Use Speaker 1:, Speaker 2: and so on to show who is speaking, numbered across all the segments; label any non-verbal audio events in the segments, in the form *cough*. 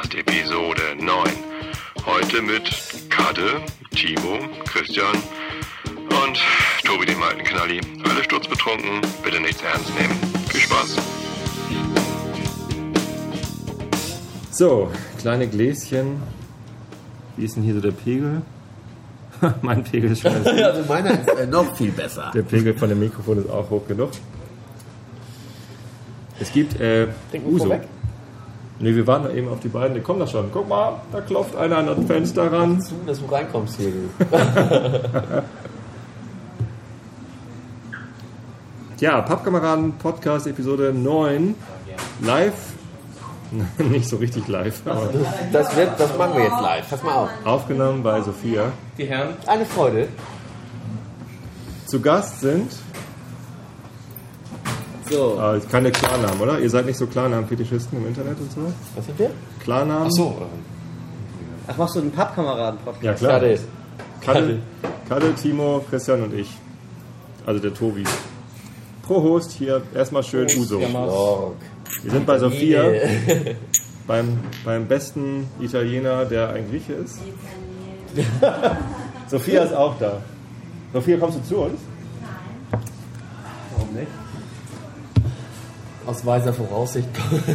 Speaker 1: Podcast Episode 9. Heute mit Kade, Timo, Christian und Tobi dem alten Knalli. Alle sturzbetrunken, bitte nichts ernst nehmen. Viel Spaß.
Speaker 2: So, kleine Gläschen. Wie ist denn hier so der Pegel? *laughs* mein Pegel ist schon. *laughs*
Speaker 3: Also meiner ist äh, noch viel besser.
Speaker 2: Der Pegel von dem Mikrofon ist auch hoch genug. Es gibt äh, Uso.
Speaker 3: vorweg?
Speaker 2: Nee, wir warten eben auf die beiden. Die kommen da schon. Guck mal, da klopft einer an das Fenster ran.
Speaker 3: Zu, dass du reinkommst hier. *laughs*
Speaker 2: Ja, Pappkameraden Podcast Episode 9. Live. *laughs* Nicht so richtig live, aber
Speaker 3: Das, wird, das machen wir jetzt live. Pass mal auf.
Speaker 2: aufgenommen bei Sophia.
Speaker 4: Die Herren.
Speaker 3: Eine Freude.
Speaker 2: Zu Gast sind
Speaker 3: So.
Speaker 2: äh, keine Klarnamen, oder? Ihr seid nicht so Klarnamen-Fetischisten im Internet und so?
Speaker 3: Was sind wir?
Speaker 2: Klarnamen?
Speaker 4: Ach so.
Speaker 5: Ach, machst du einen Pappkameraden-Podcast?
Speaker 2: Ja, klar.
Speaker 3: Schade.
Speaker 2: Kalle, Kalle, Timo, Christian und ich. Also der Tobi. Pro Host hier erstmal schön Uso.
Speaker 3: Lorg.
Speaker 2: Wir sind bei Sophia, *laughs* beim, beim besten Italiener, der ein Grieche ist. *laughs* Sophia ist auch da. Sophia, kommst du zu uns? Warum nicht?
Speaker 3: Aus weiser Voraussicht.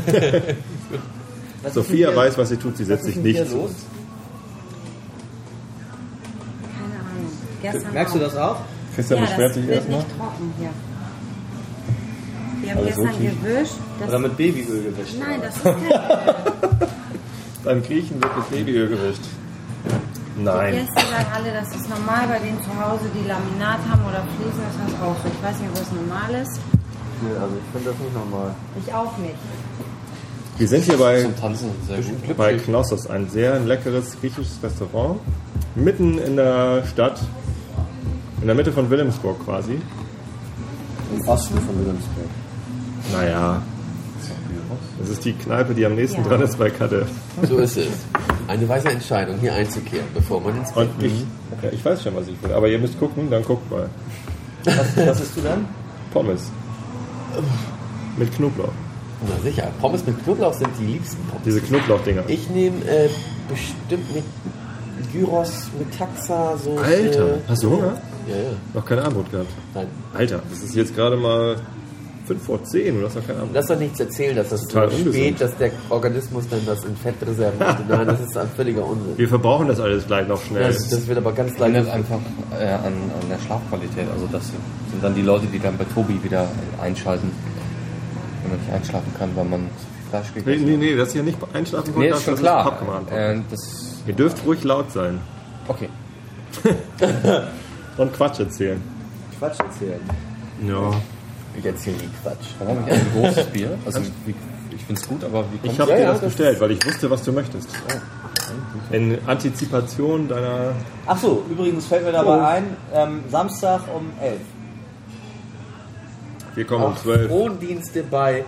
Speaker 3: *laughs*
Speaker 2: Sophia weiß, was sie tut, sie setzt sich nicht zu uns.
Speaker 6: Keine Ahnung. Gestern
Speaker 5: Merkst du
Speaker 6: auch.
Speaker 5: das auch?
Speaker 2: Christian
Speaker 6: ja,
Speaker 2: beschwert
Speaker 6: das
Speaker 2: sich
Speaker 6: wird
Speaker 2: erstmal.
Speaker 6: nicht trocken hier. Wir haben
Speaker 2: Alles
Speaker 6: gestern
Speaker 2: wirklich?
Speaker 6: gewischt. Das
Speaker 5: Oder mit Babyöl gewischt?
Speaker 6: Nein, das ist kein Öl. *laughs*
Speaker 2: Beim Griechen wird mit Babyöl gewischt.
Speaker 6: Die
Speaker 2: Nein.
Speaker 6: Gäste sagen alle, das ist normal bei denen zu Hause, die Laminat haben oder Fliesen, ist das auch so. Ich weiß nicht, ob das normal ist.
Speaker 3: Also ich finde das nicht normal.
Speaker 6: Ich auch nicht.
Speaker 2: Wir sind hier bei,
Speaker 4: Zum Tanzen sehr gut.
Speaker 2: bei Knossos, ein sehr leckeres griechisches Restaurant. Mitten in der Stadt, in der Mitte von Wilhelmsburg quasi.
Speaker 3: Im Osten von Wilhelmsburg.
Speaker 2: Naja, das ist die Kneipe, die am nächsten
Speaker 6: Ja.
Speaker 2: dran ist bei Katte.
Speaker 3: So ist es. Eine weise Entscheidung, hier einzukehren, bevor man ins
Speaker 2: Und ich, ja, ich weiß schon, was ich will, aber ihr müsst gucken, dann guckt mal.
Speaker 5: Was, was isst du dann?
Speaker 2: Pommes. Mit Knoblauch.
Speaker 3: Na sicher, Pommes mit Knoblauch sind die liebsten Pommes.
Speaker 2: Diese Knoblauchdinger.
Speaker 3: Ich nehme äh, bestimmt mit Gyros, mit Taxa, so.
Speaker 2: Alter, hast du Hunger?
Speaker 3: Ja, ja.
Speaker 2: Noch keine Armut gehabt.
Speaker 3: Nein.
Speaker 2: Alter, das ist jetzt gerade mal 5 vor 10 und du hast noch keine Armut.
Speaker 3: Lass doch nichts erzählen, dass das so
Speaker 2: Total ungesund.
Speaker 3: spät, dass der Organismus dann das in Fettreserven hat. Nein, *laughs* das ist ein völliger Unsinn.
Speaker 2: Wir verbrauchen das alles gleich noch schnell.
Speaker 3: Das, das wird aber ganz
Speaker 4: Ändert
Speaker 3: leicht.
Speaker 4: einfach äh, an, an der Schlafqualität. Also das sind dann die Leute, die dann bei Tobi wieder einschalten, wenn man nicht einschlafen kann, weil man zu viel Fleisch
Speaker 2: Nee,
Speaker 4: gegessen
Speaker 2: nee, nee, das ist hier nicht einschlafen
Speaker 4: Nee, ist schon
Speaker 2: das
Speaker 4: klar. Äh, das,
Speaker 2: Ihr dürft ruhig laut sein
Speaker 4: okay. *laughs* *laughs*
Speaker 2: und Quatsch erzählen.
Speaker 5: Quatsch erzählen.
Speaker 2: Ja.
Speaker 3: Ich erzähle nie Quatsch.
Speaker 4: Haben wir ein großes Bier. Also wie, ich finde es gut, aber wie
Speaker 2: Ich
Speaker 4: kommt
Speaker 2: habe
Speaker 3: Ja,
Speaker 2: dir
Speaker 3: ja,
Speaker 2: das
Speaker 3: das
Speaker 2: bestellt, weil ich wusste, was du möchtest. In Antizipation deiner.
Speaker 5: Ach so, übrigens fällt mir dabei ein, ähm, Samstag um 11.
Speaker 2: Wir kommen um
Speaker 3: Auch
Speaker 2: 12.
Speaker 3: Frondienste bei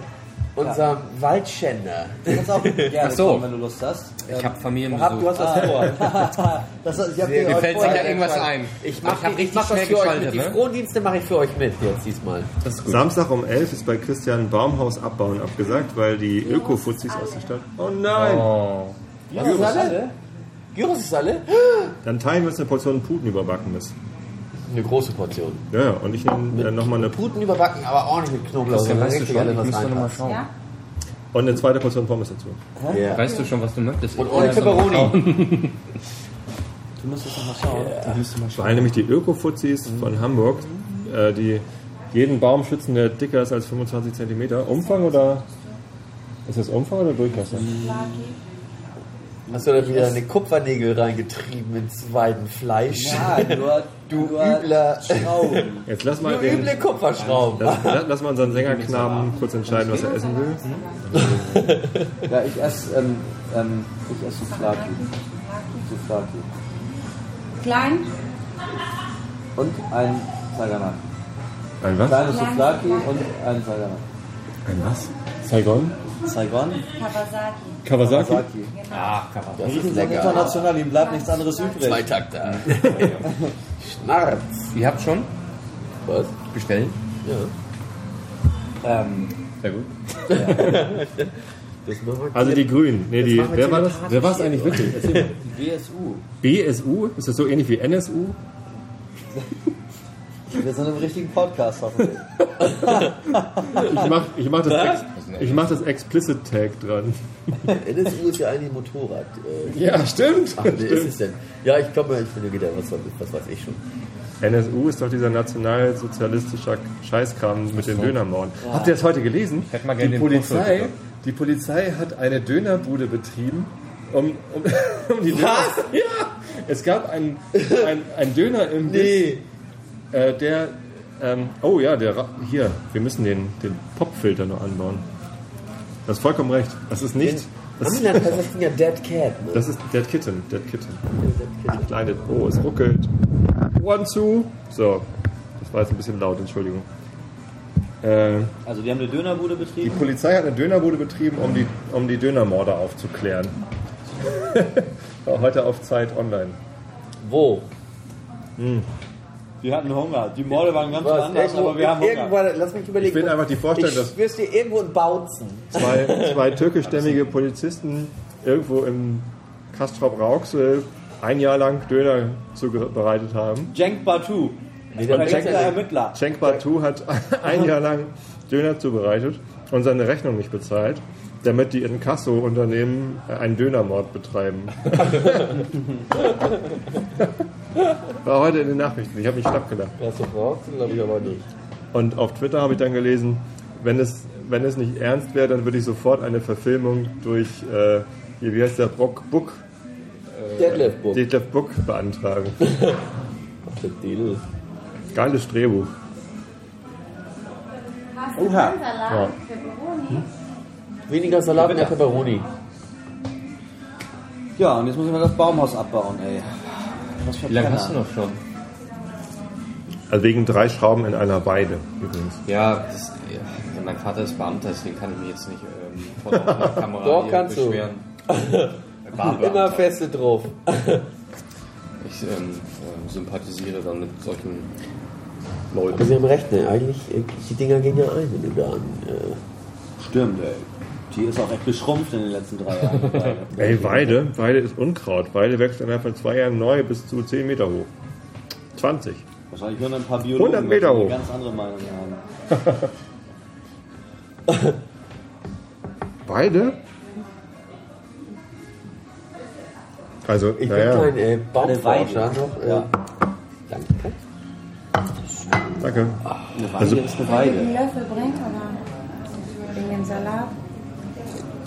Speaker 3: unserem Waldschänder.
Speaker 5: Du kannst auch gerne
Speaker 4: Ach so.
Speaker 5: kommen, wenn du Lust hast.
Speaker 4: Ich habe
Speaker 5: Hab,
Speaker 4: Familienbesuch.
Speaker 5: du hast was vor. *laughs* das, ich hab
Speaker 4: Mir fällt
Speaker 5: vorher-
Speaker 4: sicher irgendwas ein.
Speaker 3: Ich mache
Speaker 4: hab
Speaker 3: ich
Speaker 4: richtig
Speaker 3: mach das
Speaker 4: schnell
Speaker 3: für euch
Speaker 4: geschaltet,
Speaker 3: mit. Die
Speaker 4: ne?
Speaker 3: Frondienste mache ich für euch mit jetzt diesmal.
Speaker 4: Das ist gut.
Speaker 2: Samstag um 11 ist bei Christian Baumhaus abbauen abgesagt, weil die Öko-Fuzis aus der Stadt. Oh nein!
Speaker 4: Oh.
Speaker 3: Gyros ist alle? Gyros ist alle?
Speaker 2: Dann teilen wir uns eine Portion Puten überbacken müssen.
Speaker 3: Eine große Portion.
Speaker 2: Ja, ja, und ich nehme äh, nochmal eine.
Speaker 3: Puten überbacken, aber auch nicht mit Knoblauch.
Speaker 4: Weißt du
Speaker 3: richtig
Speaker 4: schon? Ich schauen.
Speaker 6: Ja?
Speaker 2: Und eine zweite Portion Pommes dazu.
Speaker 3: Ja.
Speaker 4: Weißt du schon, was du möchtest?
Speaker 3: Und ohne Pepperoni. *laughs*
Speaker 5: Du musstest noch mal schauen.
Speaker 2: Weil nämlich die Öko-Fuzis von Hamburg, äh, die jeden Baum schützen, der dicker ist als 25 cm. Umfang oder. Ist das Umfang oder Durchmesser?
Speaker 3: Hast du da wieder eine Kupfernägel reingetrieben ins Weidenfleisch?
Speaker 5: Ja, nur,
Speaker 3: Du
Speaker 5: nur
Speaker 3: übler-
Speaker 5: Schrauben.
Speaker 2: Jetzt lass
Speaker 3: Du
Speaker 2: mal den.
Speaker 3: üble Kupferschrauben.
Speaker 2: Lass, lass mal unseren Sängerknaben kurz entscheiden, was er essen will.
Speaker 5: Ja, ich esse, ähm, ähm, ich esse Souflaki. Souflaki.
Speaker 6: Klein?
Speaker 5: Und ein Saganat.
Speaker 2: Ein was?
Speaker 5: Kleines Souflaki und ein Saganat.
Speaker 2: Ein was? Saigon?
Speaker 5: Saigon,
Speaker 6: Kawasaki.
Speaker 2: Kawasaki?
Speaker 5: Saki.
Speaker 4: Ah, Kappa.
Speaker 3: Das
Speaker 5: Die
Speaker 3: ist
Speaker 5: sind
Speaker 3: lecker.
Speaker 5: international, ihnen bleibt nichts anderes übrig.
Speaker 3: Zweitakter. *laughs* Schnarz.
Speaker 4: Ihr habt schon
Speaker 3: Was?
Speaker 4: bestellt?
Speaker 3: Ja.
Speaker 5: Ähm,
Speaker 4: Sehr gut.
Speaker 3: Das machen wir
Speaker 2: Also die Grünen. Nee, die, wer war das? Wer war es eigentlich wirklich? Mal.
Speaker 5: WSU.
Speaker 2: BSU? Ist das so ähnlich wie NSU?
Speaker 5: Wir sind im richtigen Podcast hoffentlich. *laughs*
Speaker 2: Ich mach, ich mach, das, ex, ich mach das Explicit Tag dran. *laughs*
Speaker 3: NSU ist ja eigentlich Motorrad. Äh,
Speaker 2: Ja, stimmt.
Speaker 3: ach, wer ist es denn? Ja, ich glaube, ich finde wieder, was, was weiß ich schon.
Speaker 2: NSU ist doch dieser nationalsozialistische Scheißkram mit den Dönermorden. Habt ihr das heute gelesen?
Speaker 4: hätte mal gerne
Speaker 2: die, Polizei, die Polizei hat eine Dönerbude betrieben, um, um, *laughs* um die Döner... *laughs* Ja! Es gab einen, ein, ein Döner im
Speaker 3: Nee.
Speaker 2: äh, der... Ähm, oh ja, der Ra- hier, wir müssen den, den Popfilter noch anbauen. Das ist vollkommen recht. Das ist nicht... Das,
Speaker 3: heißt das Ding ja Dead Cat. Ne?
Speaker 2: das ist Dead Kitten. Dead Kitten. Kleine. Oh, es ruckelt. One, two. So. Das war jetzt ein bisschen laut, Entschuldigung. Äh,
Speaker 5: Also die haben eine Dönerbude
Speaker 2: die
Speaker 5: betrieben.
Speaker 2: Polizei hat eine Dönerbude betrieben, um die, um die Dönermorde aufzuklären. *laughs* Heute auf Zeit online.
Speaker 3: Wo?
Speaker 5: Wir hatten Hunger. Die Morde waren ganz
Speaker 3: Was?
Speaker 5: anders,
Speaker 3: Irgendwo,
Speaker 5: aber wir haben Hunger.
Speaker 3: irgendwann, lass mich überlegen.
Speaker 2: Ich will einfach die Vorstellung, dass-
Speaker 3: Ich wirst dir irgendwo in Bautzen.
Speaker 2: Zwei, *laughs* zwei türkischstämmige Polizisten irgendwo im Kastrop Rauxel ein Jahr lang Döner zubereitet haben.
Speaker 5: Cenk Batu. Ermittler.
Speaker 2: Cenk Batu hat ein Jahr lang Döner zubereitet und seine Rechnung nicht bezahlt, damit die Inkasso-Unternehmen einen Dönermord betreiben. *laughs* War heute in den Nachrichten. Ich habe mich schlapp gelacht.
Speaker 3: Das brauchst du, glaube ich, aber nicht.
Speaker 2: Und auf Twitter habe ich dann gelesen, wenn es, wenn es nicht ernst wäre, dann würde ich sofort eine Verfilmung durch, äh, hier, wie heißt der, Brock Book,
Speaker 3: Detlef Book.
Speaker 2: Detlef Book beantragen. *laughs* Geiles Drehbuch.
Speaker 6: Hast du
Speaker 5: Oha.
Speaker 6: Salat,
Speaker 2: Ja.
Speaker 6: Pepperoni?
Speaker 3: Weniger Salat, mehr Pepperoni.
Speaker 5: Ja, und jetzt müssen wir das Baumhaus abbauen, ey. Was für
Speaker 4: Wie lange hast du noch schon?
Speaker 2: Also wegen drei Schrauben in einer Weide übrigens.
Speaker 4: Ja, das, ja, mein Vater ist Beamter, deswegen kann ich mich jetzt nicht ähm, vor der *laughs* Kamera
Speaker 3: Doch, kannst du.
Speaker 4: beschweren. *laughs* Er war
Speaker 3: Immer
Speaker 4: Beamter.
Speaker 3: feste drauf. *laughs*
Speaker 4: Ich ähm, ähm, sympathisiere dann mit solchen
Speaker 3: Aber
Speaker 4: Leuten.
Speaker 3: Sie haben recht, ne? Eigentlich, äh, die Dinger gehen ja ein, wenn du da an. Äh,
Speaker 5: Stimmt, ey. Die ist auch echt geschrumpft in den letzten drei Jahren. *laughs*
Speaker 2: Ey, Weide, Weide ist Unkraut. Weide wächst innerhalb von zwei Jahren neu bis zu 10 Meter hoch. 20.
Speaker 5: Wahrscheinlich hören ein paar Biologen,
Speaker 2: 100 Meter hoch.
Speaker 5: ganz andere Meinung haben. *laughs*
Speaker 2: Weide? Also,
Speaker 3: ich
Speaker 2: naja,
Speaker 3: bin kein äh,
Speaker 5: Eine
Speaker 3: Baumforscher
Speaker 5: Weide.
Speaker 3: noch. Äh,
Speaker 5: Ja.
Speaker 3: Danke.
Speaker 2: danke.
Speaker 5: Eine Weide
Speaker 2: Also-
Speaker 5: ist eine
Speaker 6: Einen
Speaker 5: Weide.
Speaker 6: Löffel bringt oder wegen dem Salat?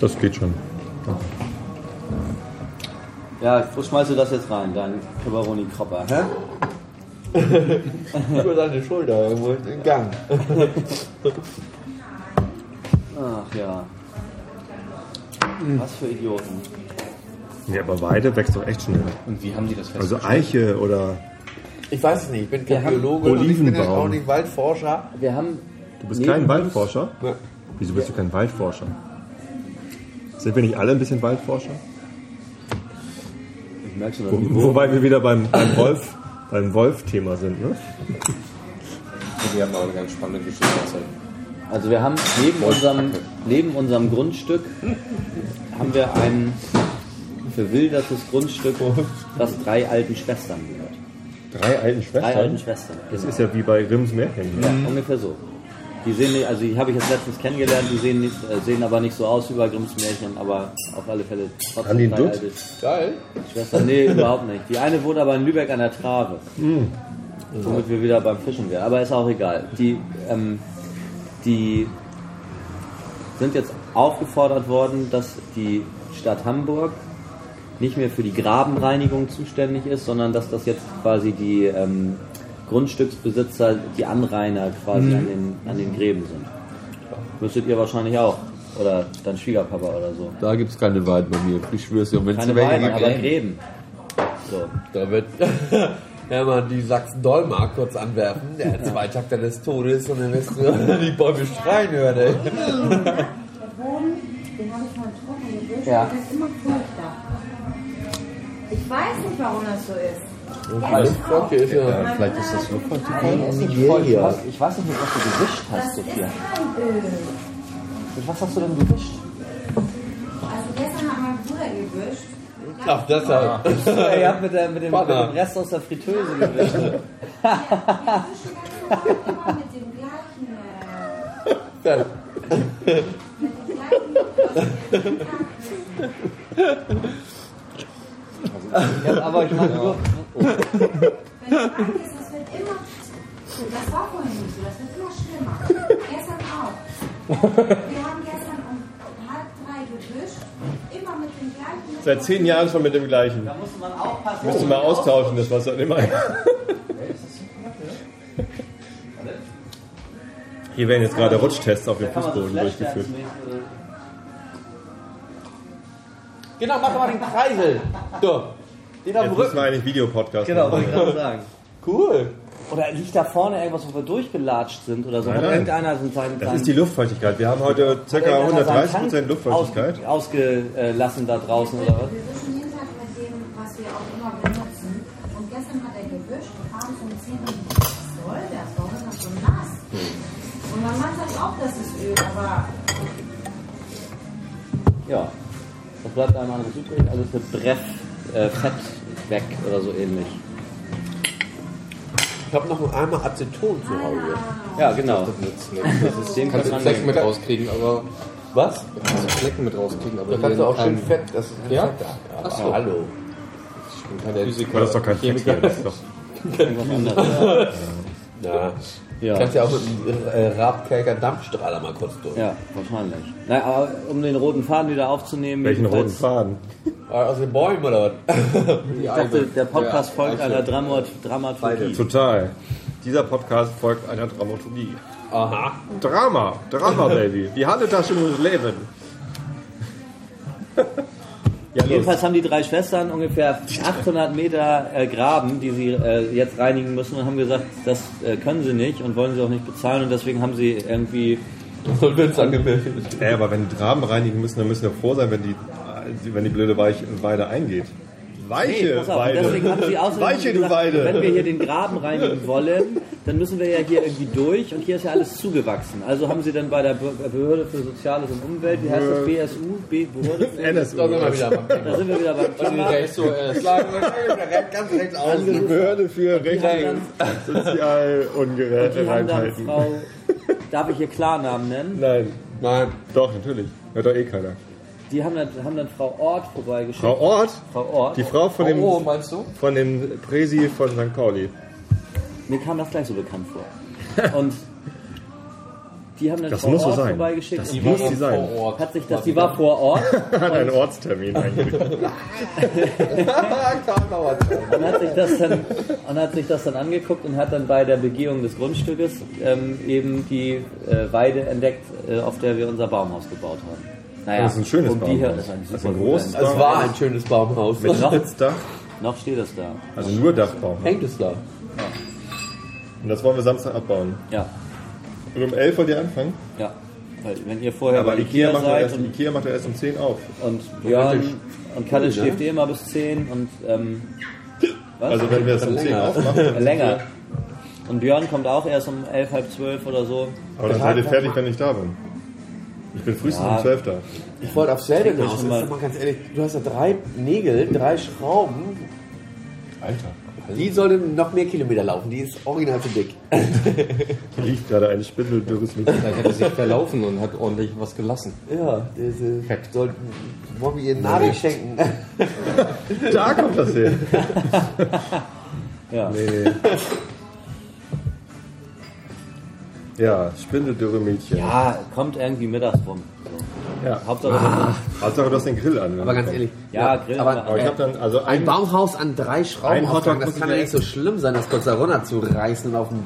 Speaker 2: Das geht schon.
Speaker 5: Ja, wo schmeißt du das jetzt rein, dein Pepperoni-Kropper? Hä? *laughs*
Speaker 3: Über deine Schulter, irgendwo im Gang.
Speaker 5: Ach ja. Was für Idioten.
Speaker 2: Ja, aber Weide wächst doch echt schnell.
Speaker 4: Und wie haben die das
Speaker 2: Also
Speaker 4: festgestellt?
Speaker 2: Eiche oder
Speaker 3: Ich weiß es nicht, ich bin kein
Speaker 5: Wir haben
Speaker 3: Biologe und ich bin
Speaker 2: Olivenbaum.
Speaker 3: auch nicht Waldforscher.
Speaker 5: Wir haben.
Speaker 2: Du bist kein Waldforscher?
Speaker 3: Ja.
Speaker 2: Wieso bist du kein Waldforscher? Sind wir nicht alle ein bisschen Waldforscher?
Speaker 5: Ich merke schon,
Speaker 2: Wo, wobei wir wieder beim, beim Wolf, beim Wolf-Thema sind, ne?
Speaker 4: Die haben auch eine ganz spannende Geschichte erzählt.
Speaker 5: Also wir haben neben unserem, neben unserem Grundstück haben wir ein verwildertes Grundstück, das drei alten Schwestern gehört.
Speaker 2: Drei alten
Speaker 5: Drei alten
Speaker 2: Schwestern.
Speaker 5: Schwestern.
Speaker 2: Das ist ja wie bei Grimms Märchen. Ne?
Speaker 5: Ja, ungefähr so. Die sehen nicht, also die habe ich jetzt letztens kennengelernt, die sehen, nicht, äh, sehen aber nicht so aus wie bei Grimms Märchen, aber auf alle Fälle trotzdem
Speaker 2: Dutt?
Speaker 5: alte
Speaker 3: Geil.
Speaker 5: Schwestern. Nee, *laughs* überhaupt nicht. Die eine wohnt aber in Lübeck an der Trave.
Speaker 2: Hm.
Speaker 5: Womit wir wieder beim Fischen wären. Aber ist auch egal. Die, ähm, die sind jetzt aufgefordert worden, dass die Stadt Hamburg nicht mehr für die Grabenreinigung zuständig ist, sondern dass das jetzt quasi die ähm, Grundstücksbesitzer, die Anrainer quasi
Speaker 2: Mhm.
Speaker 5: an, den, an den Gräben sind. Müsstet ihr wahrscheinlich auch. Oder dein Schwiegerpapa oder so.
Speaker 3: Da gibt es keine Weiden bei mir. Ich schwör's dir. Und wenn es
Speaker 5: Weiden,
Speaker 3: gibt,
Speaker 5: aber Gräben. So.
Speaker 3: da wird *laughs* Hermann die Sachsen-Dolmark kurz anwerfen. Der Zweitakter des Todes und dann wirst du *laughs* die Bäume schreien hören. Ey.
Speaker 6: Der Ich weiß nicht, warum das so ist.
Speaker 3: Alles okay, ist ja.
Speaker 4: Ja, vielleicht ist das Luftpartikel.
Speaker 3: Das ist
Speaker 5: Ich,
Speaker 3: hier,
Speaker 5: ich weiß nicht, was du gewischt hast, Sophia. Mit was hast du denn gewischt?
Speaker 6: Gestern hat mein Bruder gewischt.
Speaker 3: Ach, deshalb. *laughs*
Speaker 5: Ihr habt mit, der, mit, dem, mit Rest aus der Fritteuse gewischt.
Speaker 6: Wir wischen ganz immer mit dem gleichen. Äh, mit dem gleichen. *laughs*
Speaker 5: Ja, aber ich meine nur,
Speaker 6: Wenn du reingehst, das wird immer. Das war vorhin nicht so, das wird immer schlimmer. Gestern auch. Wir haben gestern um halb drei gewischt, immer mit dem gleichen.
Speaker 2: Seit zehn Jahren schon mit dem gleichen.
Speaker 5: da musste man aufpassen.
Speaker 2: Müsste mal austauschen, das Wasser immer. Hier werden jetzt gerade Rutschtests auf dem Fußboden durchgeführt.
Speaker 3: Genau, mach mal den Kreisel. So. Den auf dem
Speaker 2: Jetzt müssen
Speaker 3: Rücken.
Speaker 2: wir eigentlich Videopodcast
Speaker 5: Genau, wollte ich gerade sagen.
Speaker 3: Cool.
Speaker 5: Oder liegt da vorne irgendwas, wo wir durchgelatscht sind oder so?
Speaker 2: Nein, nein.
Speaker 5: irgendeiner so einen kleinen,
Speaker 2: Das ist die Luftfeuchtigkeit. Wir haben heute ca. 130% Luftfeuchtigkeit.
Speaker 5: Aus, ausgelassen da draußen oder was?
Speaker 6: Wir wischen jeden Tag mit dem, was wir auch immer benutzen. Und gestern hat er gewischt und abends um 10 Uhr. Was soll das? Warum ist das so nass? Und mein Mann sagt auch, das ist Öl, aber
Speaker 5: Ja. Das bleibt einem anderes übrig. Also ist eine Breff, äh, Fett weg oder so ähnlich.
Speaker 3: Ich habe noch einmal Aceton zu Hause.
Speaker 5: Ja, genau.
Speaker 4: Das ist,
Speaker 5: Den
Speaker 4: kannst du
Speaker 5: kann man-
Speaker 4: Flecken mit rauskriegen, aber
Speaker 3: Was?
Speaker 4: kannst du Flecken mit rauskriegen, aber
Speaker 3: Da kannst du auch schön
Speaker 4: kein-
Speaker 3: Fett. Das ist kein
Speaker 4: Ja?
Speaker 3: Fett. Aber
Speaker 4: Ach so.
Speaker 3: Hallo.
Speaker 4: Ich bin kein Physiker.
Speaker 2: Aber das ist doch *laughs* kein Chemiker. Das ist doch
Speaker 5: Irgendwas anderes. *laughs*
Speaker 3: Ja.
Speaker 5: Ja.
Speaker 3: Kannst ja auch mit einem äh, Dampfstrahler mal kurz durch.
Speaker 5: Ja, wahrscheinlich. Na, aber um den roten Faden wieder aufzunehmen.
Speaker 2: welchen roten Faden?
Speaker 3: Ah, Aus den Bäumen oder was? *laughs*
Speaker 5: Ich dachte, der Podcast
Speaker 4: Ja,
Speaker 5: folgt
Speaker 4: Eichel.
Speaker 5: einer Dramat Dramaturgie.
Speaker 2: Total. Dieser Podcast folgt einer Dramaturgie.
Speaker 3: Aha.
Speaker 2: Drama, Drama, *laughs* Baby. Die Handetasche muss leben. *laughs* ja, los.
Speaker 5: Jedenfalls haben die drei Schwestern ungefähr 800 Meter äh, Graben, die sie äh, jetzt reinigen müssen und haben gesagt, das äh, können sie nicht und wollen sie auch nicht bezahlen und deswegen haben sie irgendwie
Speaker 3: wird's angemeldet.
Speaker 2: Ey, aber wenn die Graben reinigen müssen, dann müssen wir froh sein, wenn die, wenn die blöde Weich, Weide eingeht. Weiche
Speaker 5: Nee, pass auf, und
Speaker 2: Weide.
Speaker 5: deswegen haben sie außerdem
Speaker 2: Weiche, du
Speaker 5: gesagt,
Speaker 2: Weide.
Speaker 5: wenn wir hier den Graben reinigen wollen, dann müssen wir ja hier irgendwie durch und hier ist ja alles zugewachsen. Also haben sie dann bei der Be- Behörde für Soziales und Umwelt, wie heißt das, BSU, B Behörde für,
Speaker 2: NSU.
Speaker 3: Da sind wir wieder beim
Speaker 5: da sind wir wieder beim Thema.
Speaker 4: SOS.
Speaker 3: Ganz rechts.
Speaker 2: Behörde für Rechte,
Speaker 5: Die Die haben dann
Speaker 2: Sozialungereinheiten.
Speaker 5: Frau, darf ich hier Klarnamen nennen?
Speaker 2: Nein,
Speaker 3: Nein.
Speaker 2: doch, natürlich. Hört doch eh keiner.
Speaker 5: Die haben dann, haben dann Frau Ort vorbeigeschickt.
Speaker 2: Frau Ort,
Speaker 5: Frau Ort.
Speaker 2: die Frau von dem,
Speaker 4: Oh, meinst du?
Speaker 2: von dem Presi von St. Pauli.
Speaker 5: Mir kam das gleich so bekannt vor. Und die haben dann
Speaker 2: Das
Speaker 5: Frau
Speaker 2: muss so
Speaker 5: Ort
Speaker 2: sein.
Speaker 5: vorbeigeschickt.
Speaker 2: Das
Speaker 5: und
Speaker 2: muss
Speaker 5: die
Speaker 2: die sein.
Speaker 4: Vor Ort.
Speaker 5: hat sich das, die war vor Ort *laughs*
Speaker 2: Hat einen Ortstermin eigentlich. *laughs*
Speaker 5: und hat sich das dann und hat sich das dann angeguckt und hat dann bei der Begehung des Grundstückes ähm, eben die äh, Weide entdeckt, äh, auf der wir unser Baumhaus gebaut haben. Naja,
Speaker 2: Das ist ein schönes
Speaker 5: um
Speaker 2: Baumhaus.
Speaker 5: das ist ein,
Speaker 2: Das ist ein großes
Speaker 5: guter-
Speaker 3: Es war ein schönes Baumhaus.
Speaker 2: Mit Sitzdach, *laughs*
Speaker 5: Noch steht es da.
Speaker 2: also nur Dachbaum.
Speaker 3: Hängt es da?
Speaker 2: Und das wollen wir Samstag abbauen.
Speaker 5: Ja,
Speaker 2: Und um 11 wollt ihr anfangen?
Speaker 5: ja. Weil wenn ihr vorher
Speaker 2: Aber
Speaker 5: bei
Speaker 2: Ikea
Speaker 5: Ikea
Speaker 2: macht, ja
Speaker 5: seid
Speaker 2: erst,
Speaker 5: und
Speaker 2: Ikea macht ja erst um 10 auf.
Speaker 5: Und Björn und Kalle schläft eh immer bis 10 und ähm, was? *laughs*
Speaker 2: Also wenn wir es um 10
Speaker 3: länger.
Speaker 2: aufmachen, *laughs*
Speaker 5: länger. Und Björn kommt auch erst um 11, halb 12 oder so.
Speaker 2: Aber dann seid ihr fertig, wenn ich da bin. Ich bin frühestens
Speaker 5: Ja.
Speaker 2: um 12 da.
Speaker 3: Ich wollte aufs selbe Jetzt
Speaker 5: mal-
Speaker 3: mal ganz ehrlich, du hast ja drei Nägel, drei Schrauben.
Speaker 2: Alter.
Speaker 3: Die sollte noch mehr Kilometer laufen. Die ist original zu dick.
Speaker 2: Hier liegt gerade ein spindeldürres Mädchen.
Speaker 4: Vielleicht hat er sich verlaufen und hat ordentlich was gelassen.
Speaker 3: Ja, diese sollten Bobby ihren Nadel schenken.
Speaker 2: Da kommt das her. *laughs*
Speaker 5: Ja.
Speaker 2: Nee. Ja, spindeldürre Mädchen.
Speaker 5: ja, kommt irgendwie mittags rum. So.
Speaker 2: Ja.
Speaker 5: Hauptsache,
Speaker 2: Hauptsache du hast den Grill an.
Speaker 3: Aber ganz ehrlich,
Speaker 5: ja, Grill.
Speaker 3: aber-
Speaker 2: Aber ich habe dann, also
Speaker 3: ein
Speaker 2: ein,
Speaker 3: Baumhaus an drei Schrauben
Speaker 2: Ein Hotdog
Speaker 3: das kann ja nicht so schlimm sein, das kurz da runter zu reißen und auf dem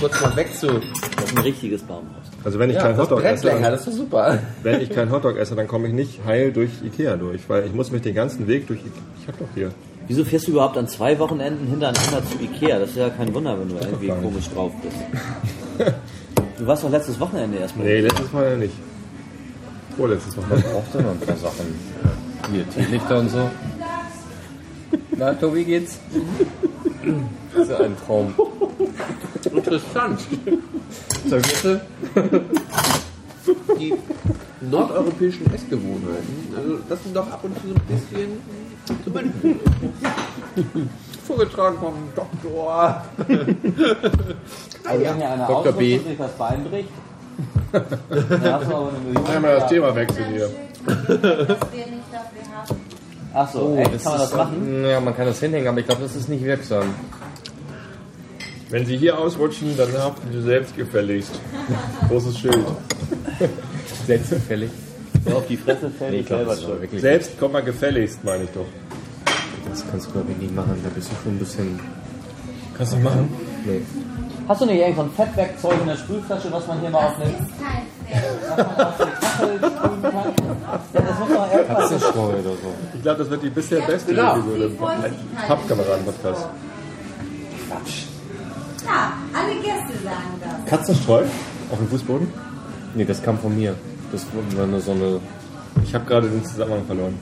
Speaker 3: kurz mal weg zu.
Speaker 5: das ist ein richtiges Baumhaus.
Speaker 2: also wenn ich
Speaker 3: Ja,
Speaker 2: kein
Speaker 3: das
Speaker 2: Hotdog esse,
Speaker 3: länger,
Speaker 2: dann,
Speaker 3: das ist super.
Speaker 2: wenn ich kein Hotdog esse, dann komme ich nicht heil durch Ikea durch, weil ich muss mich den ganzen Weg durch. Ich habe doch hier.
Speaker 5: Wieso fährst du überhaupt an zwei Wochenenden hintereinander zu Ikea? Das ist ja kein Wunder, wenn du irgendwie komisch drauf bist. *laughs* Du warst doch letztes Wochenende erstmal.
Speaker 2: Nee, letztes Mal ja nicht. Vorletztes Mal.
Speaker 4: Braucht er noch ein paar Sachen. Hier, Teelichter und so. Na, Tobi, geht's? Das ist ja ein Traum.
Speaker 3: Interessant.
Speaker 4: Serviette?
Speaker 3: Die nordeuropäischen Essgewohnheiten. Also das sind doch ab und zu so ein bisschen. *laughs* Vorgetragen vom Doktor.
Speaker 5: Also wenn hier einer
Speaker 3: Dr. B.
Speaker 5: und sich das Bein bricht, dann hast du aber eine Million.
Speaker 2: Einmal das Thema wechseln hier.
Speaker 5: Achso,
Speaker 4: Oh,
Speaker 5: echt? Kann man das
Speaker 4: ist,
Speaker 5: machen?
Speaker 4: Ja, man kann das hinhängen, aber ich glaube, das ist nicht wirksam.
Speaker 2: Wenn Sie hier ausrutschen, dann haften Sie selbst gefälligst. Großes Schild.
Speaker 4: Selbstgefällig.
Speaker 5: So auf die Fresse fällt
Speaker 4: Nee,
Speaker 5: ich
Speaker 4: glaube,
Speaker 5: selber schon.
Speaker 4: wirklich.
Speaker 2: Selbst, Komma, gefälligst, meine ich doch.
Speaker 4: Das kannst du, glaube ich, nicht machen. Da bist du schon ein bisschen.
Speaker 2: Kannst du machen?
Speaker 4: Nee.
Speaker 5: Hast du nicht irgend so ein Fettwerkzeug in der Sprühflasche, was man hier mal auf
Speaker 6: Das
Speaker 5: eine,
Speaker 6: ist kein Fett.
Speaker 5: was man auf eine Kachel sprühen kann? Ja, das muss man irgendwas.
Speaker 4: Katzenstreu oder so.
Speaker 2: Ich glaube, das wird die bisher beste
Speaker 3: genau.
Speaker 2: Episode. Ein Pappkameraden-Podcast.
Speaker 6: Ja, alle Gäste sagen das.
Speaker 2: Katzenstreu auf dem Fußboden?
Speaker 4: Nee, das kam von mir. Das war nur so eine.
Speaker 2: Ich habe gerade den Zusammenhang verloren.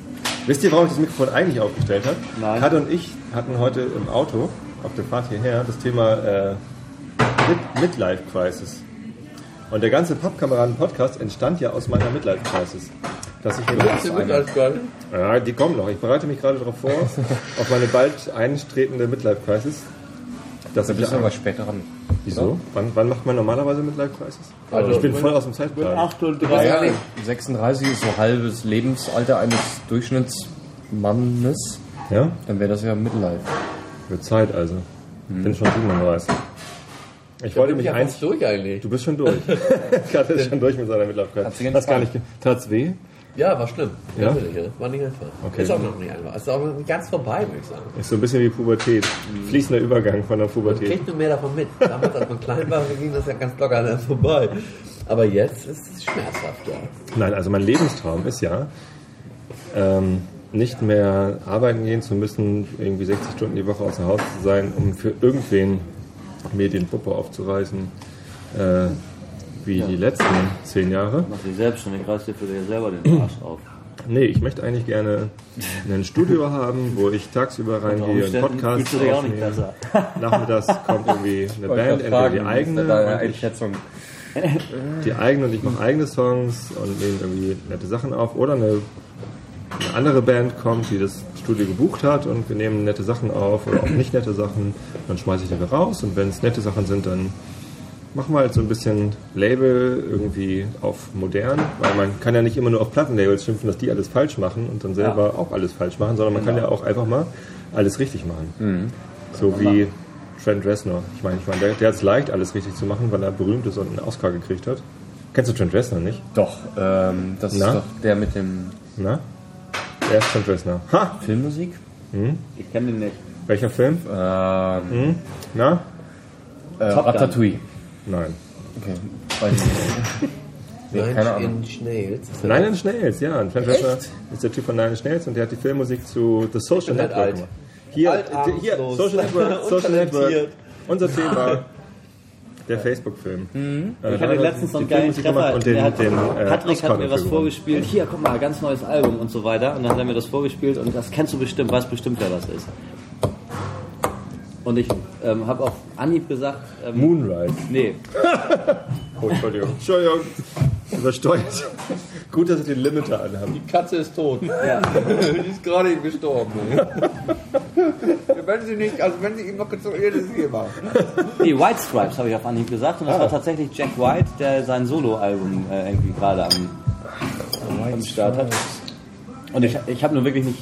Speaker 2: Wisst ihr, warum ich das Mikrofon eigentlich aufgestellt habe?
Speaker 5: Nein.
Speaker 2: Kat und ich hatten heute im Auto auf der Fahrt hierher das Thema äh, Mid Midlife Crisis. Und der ganze Pappkameraden-Podcast entstand ja aus meiner Midlife Crisis. Dass ich
Speaker 3: mit als Girl?
Speaker 2: Ja, die kommen noch. Ich bereite mich gerade darauf vor, *laughs* auf meine bald einstretende Midlife Crisis. Dass
Speaker 4: Da
Speaker 2: ich
Speaker 4: bist du
Speaker 2: ja,
Speaker 4: aber später dran.
Speaker 2: Wieso? Wann, wann macht man normalerweise Midlife Crisis?
Speaker 3: Also,
Speaker 2: ich bin voll aus dem Zeitplan.
Speaker 5: 38.
Speaker 4: Ja, 36 ist so halbes Lebensalter eines Durchschnittsmannes.
Speaker 2: Ja?
Speaker 4: Dann wäre das ja Midlife.
Speaker 2: Wird Zeit also. Bin schon 37. Ich wollte mich
Speaker 3: ja
Speaker 2: eins.
Speaker 3: durch eigentlich.
Speaker 2: Du bist schon durch. *laughs* Kat ist schon durch mit seiner Midlife
Speaker 4: Hat
Speaker 2: Crisis. Das gar nicht. Tat's weh?
Speaker 3: Ja, war schlimm.
Speaker 2: Ja?
Speaker 3: Natürlich, ja. War nicht einfach.
Speaker 2: Okay.
Speaker 3: Ist auch noch nicht einfach. Ist auch noch nicht ganz vorbei, würde ich sagen.
Speaker 2: Ist so ein bisschen wie Pubertät. Fließender Übergang von der
Speaker 3: Man
Speaker 2: Pubertät.
Speaker 3: kriegt nur mehr davon mit. Damals, als man klein war, *laughs* ging das ja ganz locker an vorbei. Aber jetzt ist es schmerzhaft, ja.
Speaker 2: Nein, also mein Lebenstraum ist ja, ähm, nicht mehr arbeiten gehen zu müssen, irgendwie 60 Stunden die Woche außer Haus zu sein, um für irgendwen mir den Popo aufzureißen, äh, wie die letzten zehn Jahre.
Speaker 5: Mach dich selbstständig, reiß dir für dich selber den Arsch auf.
Speaker 2: Nee, ich möchte eigentlich gerne ein Studio haben, wo ich tagsüber reingehe,
Speaker 5: Umständen
Speaker 2: Podcast
Speaker 5: fühlst du dich auch nicht
Speaker 2: aufnehme.
Speaker 5: besser.
Speaker 2: Nachmittags kommt irgendwie *laughs* eine Band, entweder die eigene, und
Speaker 4: Einschätzung.
Speaker 2: die eigene und ich mache eigene Songs und nehme irgendwie nette Sachen auf. Oder eine, eine andere Band kommt, die das Studio gebucht hat und wir nehmen nette Sachen auf oder auch nicht nette Sachen. Dann schmeiße ich die wieder raus und wenn es nette Sachen sind, dann machen wir halt so ein bisschen Label irgendwie auf modern, weil man kann ja nicht immer nur auf Plattenlabels schimpfen, dass die alles falsch machen und dann selber auch alles falsch machen, sondern man kann ja auch einfach mal alles richtig machen. So wie Trent Reznor. Ich meine, ich meine, der, der hat es leicht, alles richtig zu machen, weil er berühmt ist und einen Oscar gekriegt hat. Kennst du Trent Reznor nicht?
Speaker 4: Doch, ähm, das
Speaker 2: Na?
Speaker 4: ist doch der mit dem
Speaker 2: Na? Der ist Trent Reznor. Ha!
Speaker 4: Filmmusik.
Speaker 5: Ich kenne den nicht.
Speaker 2: Welcher Film?
Speaker 4: Ähm,
Speaker 2: Hm? Na?
Speaker 4: äh. Ratatouille.
Speaker 2: Nein.
Speaker 4: Okay. Weiß ich nicht. Nee, keine Ahnung.
Speaker 3: in Schnells. Ist das-
Speaker 2: Nine Inch Nails, ja. Trent Reznor ist der Typ von Nine Inch Nails und der hat die Filmmusik zu The Social
Speaker 3: halt
Speaker 2: Network
Speaker 3: alt.
Speaker 2: gemacht. Hier,
Speaker 3: Alt,
Speaker 2: hier. Social Network, *laughs* Social Network. Unser Thema. *laughs* Der Facebook-Film. Äh,
Speaker 5: Ich hatte letztens so einen geilen Treffer.
Speaker 2: Und den,
Speaker 5: der hat,
Speaker 2: den, äh,
Speaker 5: Patrick hat mir was vorgespielt. Hier, guck mal, ganz neues Album und so weiter. Und dann hat er mir das vorgespielt und das kennst du bestimmt, weißt bestimmt, wer das ist. Und ich ähm, habe auf Anhieb gesagt, ähm,
Speaker 2: Moonrise.
Speaker 5: nee, *laughs*
Speaker 2: Oh, Entschuldigung. Entschuldigung. Übersteuert. Gut, dass Sie den Limiter anhaben.
Speaker 3: Die Katze ist tot.
Speaker 5: ja, *laughs*
Speaker 3: Die ist gerade eben gestorben. wenn sie nicht, also wenn sie ihm noch gezogen hätte, ist sie immer.
Speaker 5: nee, White Stripes habe ich auf Anhieb gesagt. Und das war tatsächlich Jack White, der sein Soloalbum äh, irgendwie gerade am, am Start hat. Und ich, ich habe nur wirklich nicht,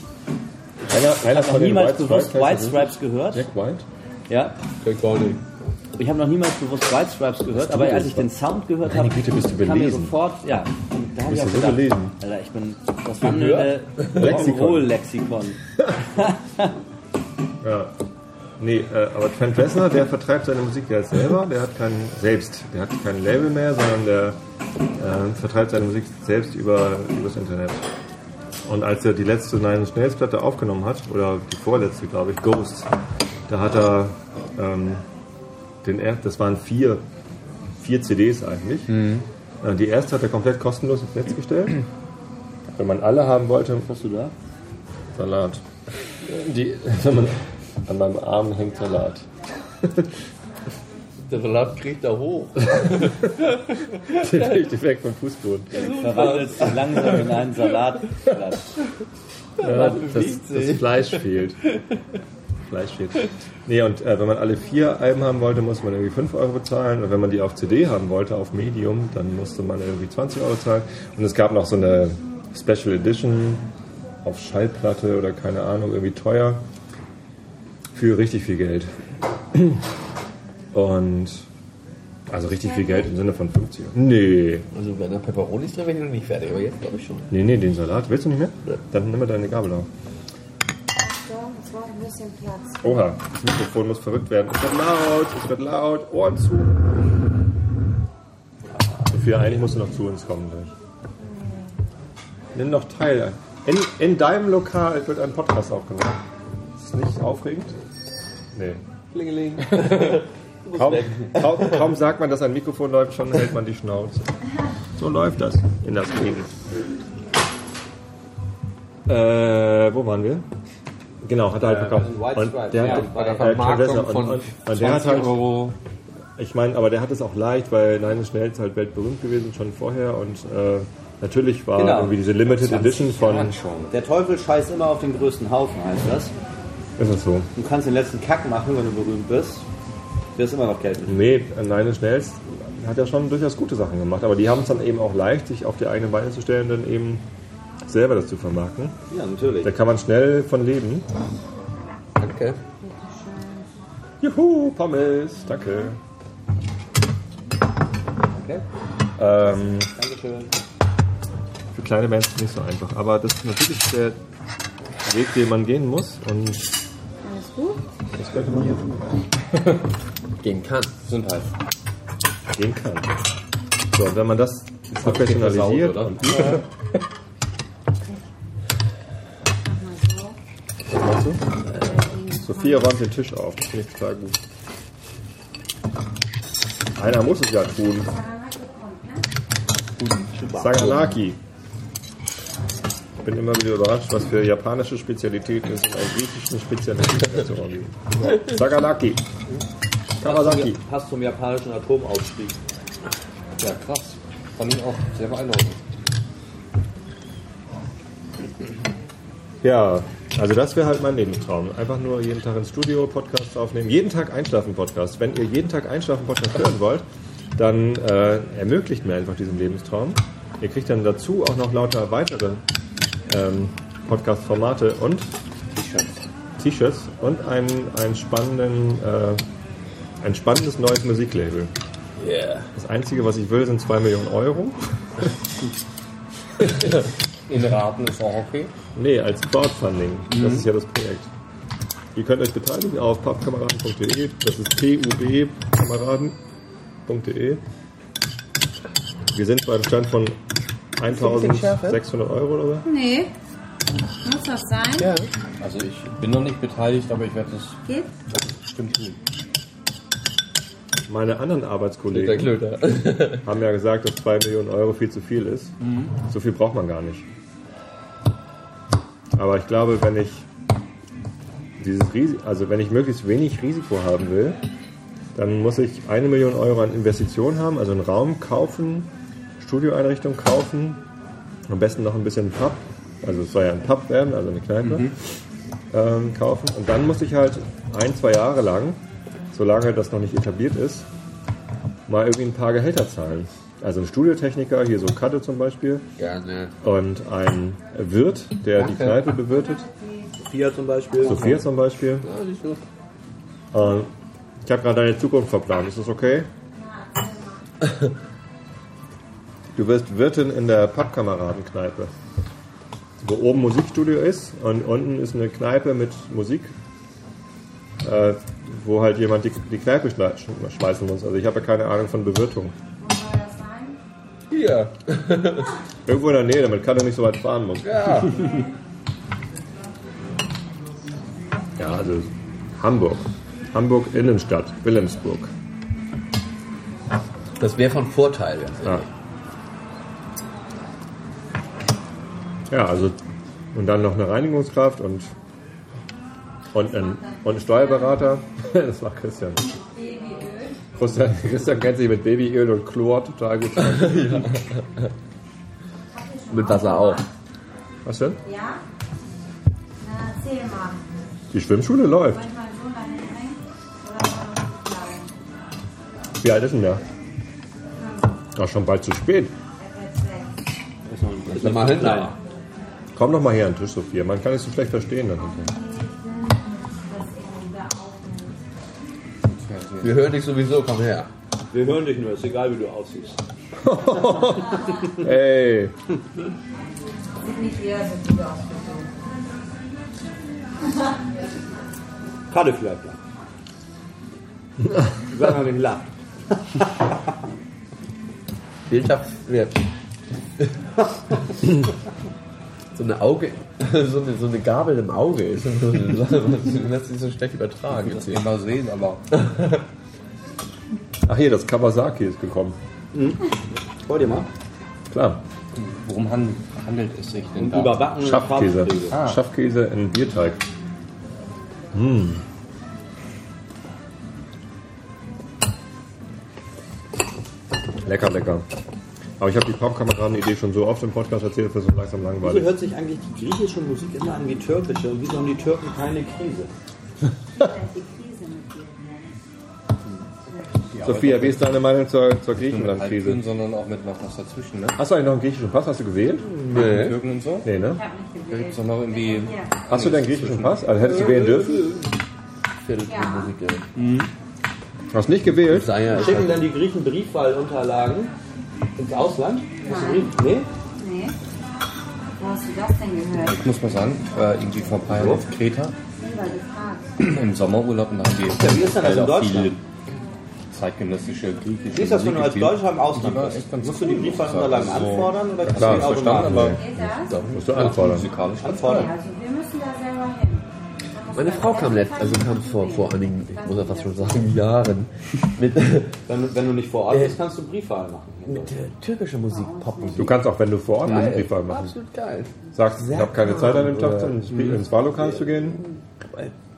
Speaker 2: Einer, einer
Speaker 5: ich habe noch niemals bewusst White
Speaker 2: heißt er
Speaker 5: Stripes gehört.
Speaker 2: Jack White?
Speaker 5: Ja,
Speaker 3: Ich gar nicht.
Speaker 5: Ich habe noch niemals bewusst White Stripes gehört, aber als ich den Sound gehört habe, kam mir sofort, ja, und da habe ich auch gedacht,
Speaker 2: belesen?
Speaker 5: Alter, ich bin das wandelnde *laughs*
Speaker 2: Lexikon.
Speaker 5: Rock'n'Roll-Lexikon. *laughs*
Speaker 2: Ja. Nee, äh, aber Trent Reznor, der vertreibt seine Musik ja selber. Der hat kein selbst, der hat kein Label mehr, sondern der äh, vertreibt seine Musik selbst über übers Internet. Und als er die letzte Nine Inch Nails Platte aufgenommen hat, oder die vorletzte, glaube ich, Ghost, da hat er ähm, den er das waren vier, vier CDs eigentlich. Äh, Die erste hat er komplett kostenlos ins Netz gestellt. Wenn man alle haben wollte,
Speaker 5: Was hast du da?
Speaker 2: Salat. Die, wenn man, an meinem Arm hängt Salat. *laughs*
Speaker 3: Der Salat kriegt er hoch. *laughs*
Speaker 2: Den kriegt weg vom Fußboden.
Speaker 5: Verwandelt sich langsam in einen Salatblatt.
Speaker 2: Ja, das, das. Fleisch fehlt. Fleisch fehlt. Nee, und äh, wenn man alle vier Alben haben wollte, musste man irgendwie 5 Euro bezahlen. Und wenn man die auf CD haben wollte, auf Medium, dann musste man irgendwie 20 Euro zahlen. Und es gab noch so eine Special Edition auf Schallplatte oder keine Ahnung, irgendwie teuer. Für richtig viel Geld. Und also richtig viel Geld im Sinne von 50 Euro. Nee,
Speaker 3: Also wenn da Peperonis drin wäre ich noch nicht fertig, aber jetzt glaube ich schon.
Speaker 2: nee, nee, den Salat. Willst du nicht mehr? Dann nimm mal deine Gabel auf.
Speaker 6: So, jetzt braucht ein bisschen Platz.
Speaker 2: Oha, das Mikrofon muss verrückt werden. Es wird laut, es wird laut, Ohren zu. Sophia, eigentlich musst du noch zu uns kommen gleich. Nimm noch teil. In, in deinem Lokal wird ein Podcast aufgenommen. Ist das nicht aufregend? Nee.
Speaker 3: Klingeling. *laughs*
Speaker 2: Kaum, kaum, kaum sagt man, dass ein Mikrofon läuft, schon hält man die Schnauze. So läuft das in das Leben. Äh, wo waren wir? Genau, hat er halt verkauft.
Speaker 3: White
Speaker 2: Und der
Speaker 3: ja,
Speaker 2: hat,
Speaker 3: bei der
Speaker 2: äh,
Speaker 3: Vermarktung von
Speaker 2: und, und der hat
Speaker 3: 20
Speaker 2: halt,
Speaker 3: Euro.
Speaker 2: ich meine, aber der hat es auch leicht, weil Nine Inch Nails halt weltberühmt gewesen schon vorher und äh, natürlich war
Speaker 5: Genau.
Speaker 2: irgendwie diese Limited Edition von,
Speaker 5: Der Teufel scheißt immer auf den größten Haufen, heißt das.
Speaker 2: ist das so?
Speaker 5: Du kannst den letzten Kack machen, wenn du berühmt bist. Wirst immer noch Geld mit.
Speaker 2: Nee, Nine Inch Nails hat ja schon durchaus gute Sachen gemacht, aber die haben es dann eben auch leicht, sich auf die eigenen Beine zu stellen, dann eben selber das zu vermarkten.
Speaker 5: Ja, natürlich.
Speaker 2: Da kann man schnell von leben.
Speaker 3: Danke.
Speaker 2: Juhu, Pommes, danke.
Speaker 5: Okay.
Speaker 2: Ähm,
Speaker 5: Dankeschön.
Speaker 2: für kleine Bands ist es nicht so einfach, aber das ist natürlich der Weg, den man gehen muss und
Speaker 6: Alles gut?
Speaker 2: das könnte man jetzt
Speaker 3: Gehen kann.
Speaker 4: Gesundheit.
Speaker 2: gehen kann. So, und wenn man das professionalisiert
Speaker 3: oder?
Speaker 2: und übt, was machst du? Sophia räumt den Tisch auf, das finde ich total gut. Einer muss es ja tun. Saganaki. Ich bin immer wieder überrascht, was für japanische Spezialitäten es in einem griechischen Spezialitätenrestaurant gibt. Saganaki. Kawasaki.
Speaker 5: Passt zum japanischen Atomausstieg.
Speaker 4: Ja, krass. Fand ich auch sehr beeindruckend.
Speaker 2: Ja, also das wäre halt mein Lebenstraum. Einfach nur jeden Tag ins Studio Podcasts aufnehmen. Jeden Tag Einschlafen Podcast. Wenn ihr jeden Tag Einschlafen Podcast hören wollt, dann äh, ermöglicht mir einfach diesen Lebenstraum. Ihr kriegt dann dazu auch noch lauter weitere ähm, Podcast-Formate und T-Shirts und einen, einen spannenden, äh, ein spannendes neues Musiklabel.
Speaker 3: Yeah.
Speaker 2: Das Einzige, was ich will, sind 2 Millionen Euro. *laughs*
Speaker 4: In Raten ist auch okay.
Speaker 2: Nee, als Crowdfunding. Das ist ja das Projekt. Ihr könnt euch beteiligen auf pubkameraden.de. Das ist pubkameraden.de. Wir sind beim Stand von 1600 Euro oder so.
Speaker 6: Nee. Muss das sein?
Speaker 4: Ja. Also ich bin noch nicht beteiligt, aber ich werde das
Speaker 6: Geht?
Speaker 4: bestimmt tun.
Speaker 2: Meine anderen
Speaker 3: Der
Speaker 2: Arbeitskollegen
Speaker 3: Klöter. *laughs*
Speaker 2: haben ja gesagt, dass 2 Millionen Euro viel zu viel ist. So viel braucht man gar nicht. Aber ich glaube, wenn ich dieses Risiko, also wenn ich möglichst wenig Risiko haben will, dann muss ich eine Million Euro an Investitionen haben, also einen Raum kaufen, Studioeinrichtung kaufen, am besten noch ein bisschen Pub, also es soll ja ein Pub werden, also eine Kneipe, ähm, kaufen. Und dann muss ich halt ein, zwei Jahre lang, solange das noch nicht etabliert ist, mal irgendwie ein paar Gehälter zahlen. Also ein Studiotechniker, hier so Katte zum Beispiel,
Speaker 3: Gerne.
Speaker 2: und ein Wirt, der die Kneipe bewirtet,
Speaker 5: Sophia zum Beispiel.
Speaker 2: Sophia zum Beispiel.
Speaker 3: Ja, nicht so.
Speaker 2: Ähm, ich habe gerade deine Zukunft verplant. Ist das okay? *laughs* Du wirst Wirtin in der Pappkameradenkneipe. Wo oben Musikstudio ist und unten ist eine Kneipe mit Musik, äh, wo halt jemand die, die Kneipe schme- schmeißen muss. Also ich habe ja keine Ahnung von Bewirtung.
Speaker 6: Wo soll das sein?
Speaker 3: Hier. *laughs*
Speaker 2: Irgendwo in der Nähe, damit Kalle nicht so weit fahren muss.
Speaker 3: Ja.
Speaker 2: Ja, also Hamburg. Hamburg Innenstadt, Wilhelmsburg.
Speaker 3: Das wäre von Vorteil.
Speaker 2: Ja. Ja, also und dann noch eine Reinigungskraft und und ein, und ein Steuerberater. *laughs* Das war Christian. Christian, Christian kennt sich mit Babyöl und Chlor total gut aus. *laughs*
Speaker 3: Mit Wasser auch.
Speaker 2: Was denn?
Speaker 6: Ja? Na, erzähl mal.
Speaker 2: Die Schwimmschule läuft.
Speaker 6: Noch?
Speaker 2: Wie alt ist denn der? Ach, schon bald zu spät.
Speaker 6: Er.
Speaker 3: Ist doch mal hinter.
Speaker 2: Komm doch mal her an den Tisch, Sophia. Man kann es so schlecht verstehen. Dann hinterher.
Speaker 6: Er ihn.
Speaker 3: Wir hören dich sowieso, komm her.
Speaker 7: Wir hören dich nur, ist egal wie du aussiehst. *laughs*
Speaker 2: Ey,
Speaker 6: Sieht nicht jeder so gut aus wie du.
Speaker 7: Gerade vielleicht lacht. Sag mal, wenn ich lacht.
Speaker 3: Bildhaft wird. *laughs* so eine Auge, *laughs* so eine, so eine Gabel im Auge ist *laughs* lässt sich so schlecht übertragen.
Speaker 4: Das immer sehen, aber
Speaker 2: ach hier, das Kawasaki ist gekommen.
Speaker 7: Wollt ihr mal?
Speaker 2: Klar,
Speaker 4: worum han- handelt es sich denn da?
Speaker 7: Überbacken
Speaker 2: Schaffkäse.
Speaker 7: Schafkäse.
Speaker 2: Schaffkäse in Bierteig. Mm. Lecker, lecker. Aber ich habe die Pappkameraden-Idee schon so oft im Podcast erzählt, dass es langsam
Speaker 7: Wieso
Speaker 2: langweilig.
Speaker 7: hört sich eigentlich die griechische Musik immer an wie türkische? Und wieso haben die Türken keine Krise? *laughs*
Speaker 2: Sophia, wie ist deine Meinung zur, zur
Speaker 4: Nicht nur mit
Speaker 2: Griechenland-Krise?
Speaker 4: Halbgrün, sondern auch mit noch was dazwischen, ne?
Speaker 2: Hast du eigentlich noch einen griechischen Pass? Hast du gewählt?
Speaker 3: Nee.
Speaker 4: Türken und so.
Speaker 2: Nee, ne?
Speaker 6: Nicht
Speaker 4: Da gibt es doch noch irgendwie
Speaker 6: Ja.
Speaker 2: Hast du deinen griechischen Pass? Also hättest du wählen dürfen?
Speaker 3: Viertel
Speaker 6: Ja.
Speaker 3: Musik, ja.
Speaker 2: Hast nicht gewählt?
Speaker 3: Sei ja,
Speaker 7: Schicken dann die Griechen Briefwahlunterlagen ins Ausland? Hast du Brief? Nee?
Speaker 6: Nee. Wo hast du das denn gehört?
Speaker 4: Ich muss mal sagen, ich war irgendwie vor ein paar Jahren auf Kreta im Sommerurlaub und da haben die
Speaker 7: Ja, wie ist denn das in
Speaker 4: halt auch
Speaker 7: Deutschland?
Speaker 4: zeitgenössische griechische
Speaker 7: Wie ist das, wenn du als. Deutscher im Ausland bist? Musst du die Briefwahlunterlagen
Speaker 4: sagen. Also,
Speaker 7: anfordern oder kannst
Speaker 2: klar,
Speaker 7: du die
Speaker 4: verstanden,
Speaker 7: automatisch?
Speaker 4: aber?
Speaker 2: Musst du anfordern.
Speaker 4: musikalisch
Speaker 7: Anfordern?
Speaker 6: Okay, also wir müssen da selber hin.
Speaker 3: Meine Frau kam letzt, also kam vor, vor einigen, ich muss ja fast schon sagen, *laughs* Jahren. Mit, *laughs*
Speaker 7: Wenn, du- wenn du nicht vor Ort bist, kannst du Briefwahl machen.
Speaker 3: mit äh, türkischer Musik, Popmusik.
Speaker 2: Du kannst auch, wenn du vor Ort bist. Briefwahl machen.
Speaker 3: Absolut geil.
Speaker 2: Sagst, ich habe keine Zeit an dem Tag, ins, ins Wahllokal zu gehen.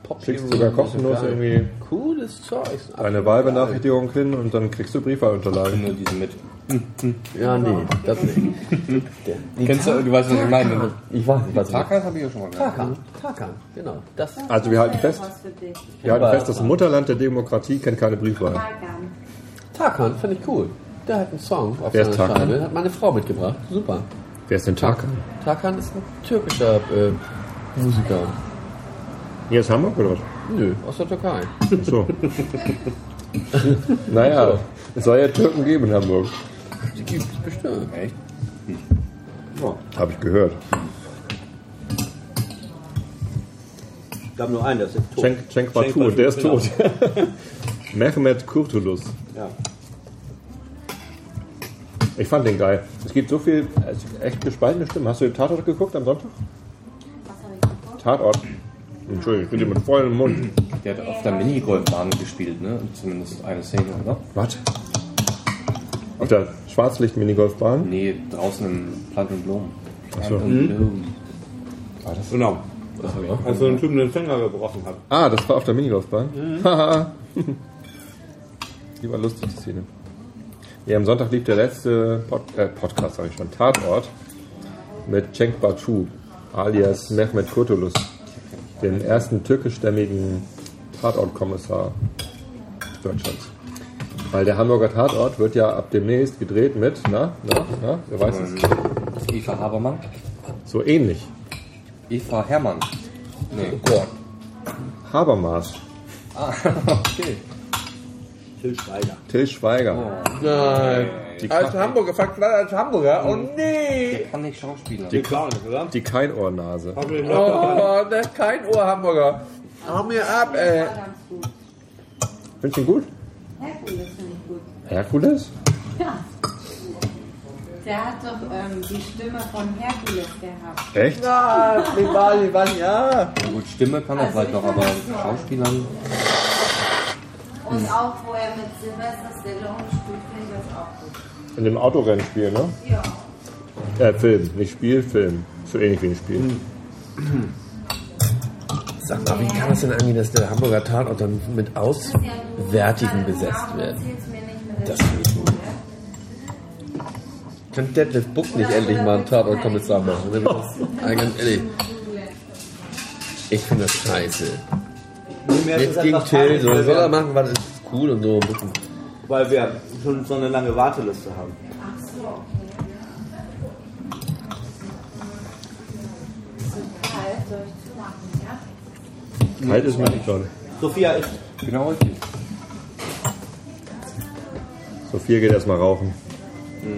Speaker 3: Pop
Speaker 2: Schickst sogar kostenlos irgendwie
Speaker 3: Cooles Zeug.
Speaker 2: eine Wahlbenachrichtigung hin und dann kriegst du Briefwahlunterlagen.
Speaker 4: Nur diese mit.
Speaker 3: Ja, nee, das nicht.
Speaker 4: Kennst du, du weißt, was ich meine?
Speaker 3: Ich weiß nicht, was
Speaker 4: Tarkan habe ich ja schon mal gehört.
Speaker 3: Tarkan. Tarkan, genau. Das
Speaker 2: Also wir halten fest,
Speaker 6: was für dich.
Speaker 2: wir halten fest, das Mutterland der Demokratie kennt keine Briefwahl.
Speaker 6: Tarkan.
Speaker 3: Tarkan finde ich cool. Der hat einen Song auf
Speaker 2: Wer
Speaker 3: seiner? Scheibe. Hat meine Frau mitgebracht. Super.
Speaker 2: Wer ist denn Tarkan?
Speaker 3: Tarkan ist ein türkischer äh, Musiker.
Speaker 2: Hier ist Hamburg oder was?
Speaker 3: Nö, aus der Türkei.
Speaker 2: Ach So. *laughs* naja, es soll ja Türken geben in Hamburg.
Speaker 3: Die gibt es bestimmt.
Speaker 4: Echt?
Speaker 2: Habe ich gehört.
Speaker 7: Ich glaube nur einen, der ist jetzt tot.
Speaker 2: Cenk, Cenk Batu,
Speaker 7: Batu,
Speaker 2: und der ist
Speaker 7: genau.
Speaker 2: tot. *laughs* Mehmet Kurtulus.
Speaker 7: Ja.
Speaker 2: Ich fand den geil. Es gibt so viel, echt gespaltene Stimmen. Hast du den Tatort geguckt am Sonntag?
Speaker 6: Was habe ich geguckt?
Speaker 2: Tatort. Entschuldigung, ich rede mit vollem Mund.
Speaker 4: Der hat auf der Minigolfbahn gespielt, ne? Zumindest eine Szene, oder?
Speaker 2: Was? Auf der Schwarzlicht-Minigolfbahn?
Speaker 4: Nee, draußen im Plant und Blumen.
Speaker 2: Ach so.
Speaker 4: Plant und Blumen.
Speaker 7: Genau. Als so ein Typen den Finger gebrochen hat.
Speaker 2: Ah, das war auf der Minigolfbahn? *laughs* Haha. die war lustig, die Szene. Ja, am Sonntag lief der letzte Pod äh, Podcast, sag ich schon, Tatort mit Cenk Batu, alias Mehmet Kurtulus, dem ersten türkischstämmigen Tatortkommissar Deutschlands. Weil der Hamburger Tatort wird ja ab demnächst gedreht mit, na, na, na, wer weiß es?
Speaker 4: Eva Habermann.
Speaker 2: So ähnlich.
Speaker 4: Eva Hermann. Nee,
Speaker 3: Oh Gott.
Speaker 2: Habermas, *laughs*
Speaker 4: okay.
Speaker 7: Till Schweiger.
Speaker 2: Till Schweiger.
Speaker 3: Nein.
Speaker 2: Die,
Speaker 3: Als Hamburger, verkleidet als Hamburger. Oh nee.
Speaker 4: Der kann nicht schauspielen.
Speaker 7: Die Clown, oder?
Speaker 2: die Keinohrnase.
Speaker 3: Oh, der ist kein Ohr-Hamburger. Hau mir ab, ey.
Speaker 2: Findest du ihn gut?
Speaker 6: Herkules finde ich gut.
Speaker 2: Herkules?
Speaker 6: Ja. Der hat doch ähm, die Stimme von Herkules gehabt.
Speaker 2: Echt?
Speaker 3: Ja, wie war, ja.
Speaker 4: Gut, Stimme kann er
Speaker 6: Also
Speaker 4: vielleicht
Speaker 6: ich
Speaker 4: noch, aber. Schauspielern.
Speaker 6: Und auch wo er mit Sylvester Stallone spielt, finde ich das auch gut.
Speaker 2: In dem Autorennspiel, ne?
Speaker 6: Ja.
Speaker 2: Äh, Film. Nicht Spiel, Film. So ähnlich wie ein Spiel.
Speaker 3: Sag mal, wie kann das denn angehen, dass der Hamburger Tatort dann mit Auswärtigen besetzt wird? Das finde ich gut. Kann Detlef Buck nicht endlich mal einen Tatort-Kommissar machen? Ah, ganz ehrlich. Ich finde das scheiße. Jetzt gegen Till, so soll er machen, was ist cool und so.
Speaker 5: Weil wir schon so eine lange Warteliste haben.
Speaker 6: Zumachen, ja?
Speaker 2: Kalt ist mir nicht.
Speaker 5: Sophia ist.
Speaker 4: Genau richtig.
Speaker 2: Sophia geht erstmal rauchen.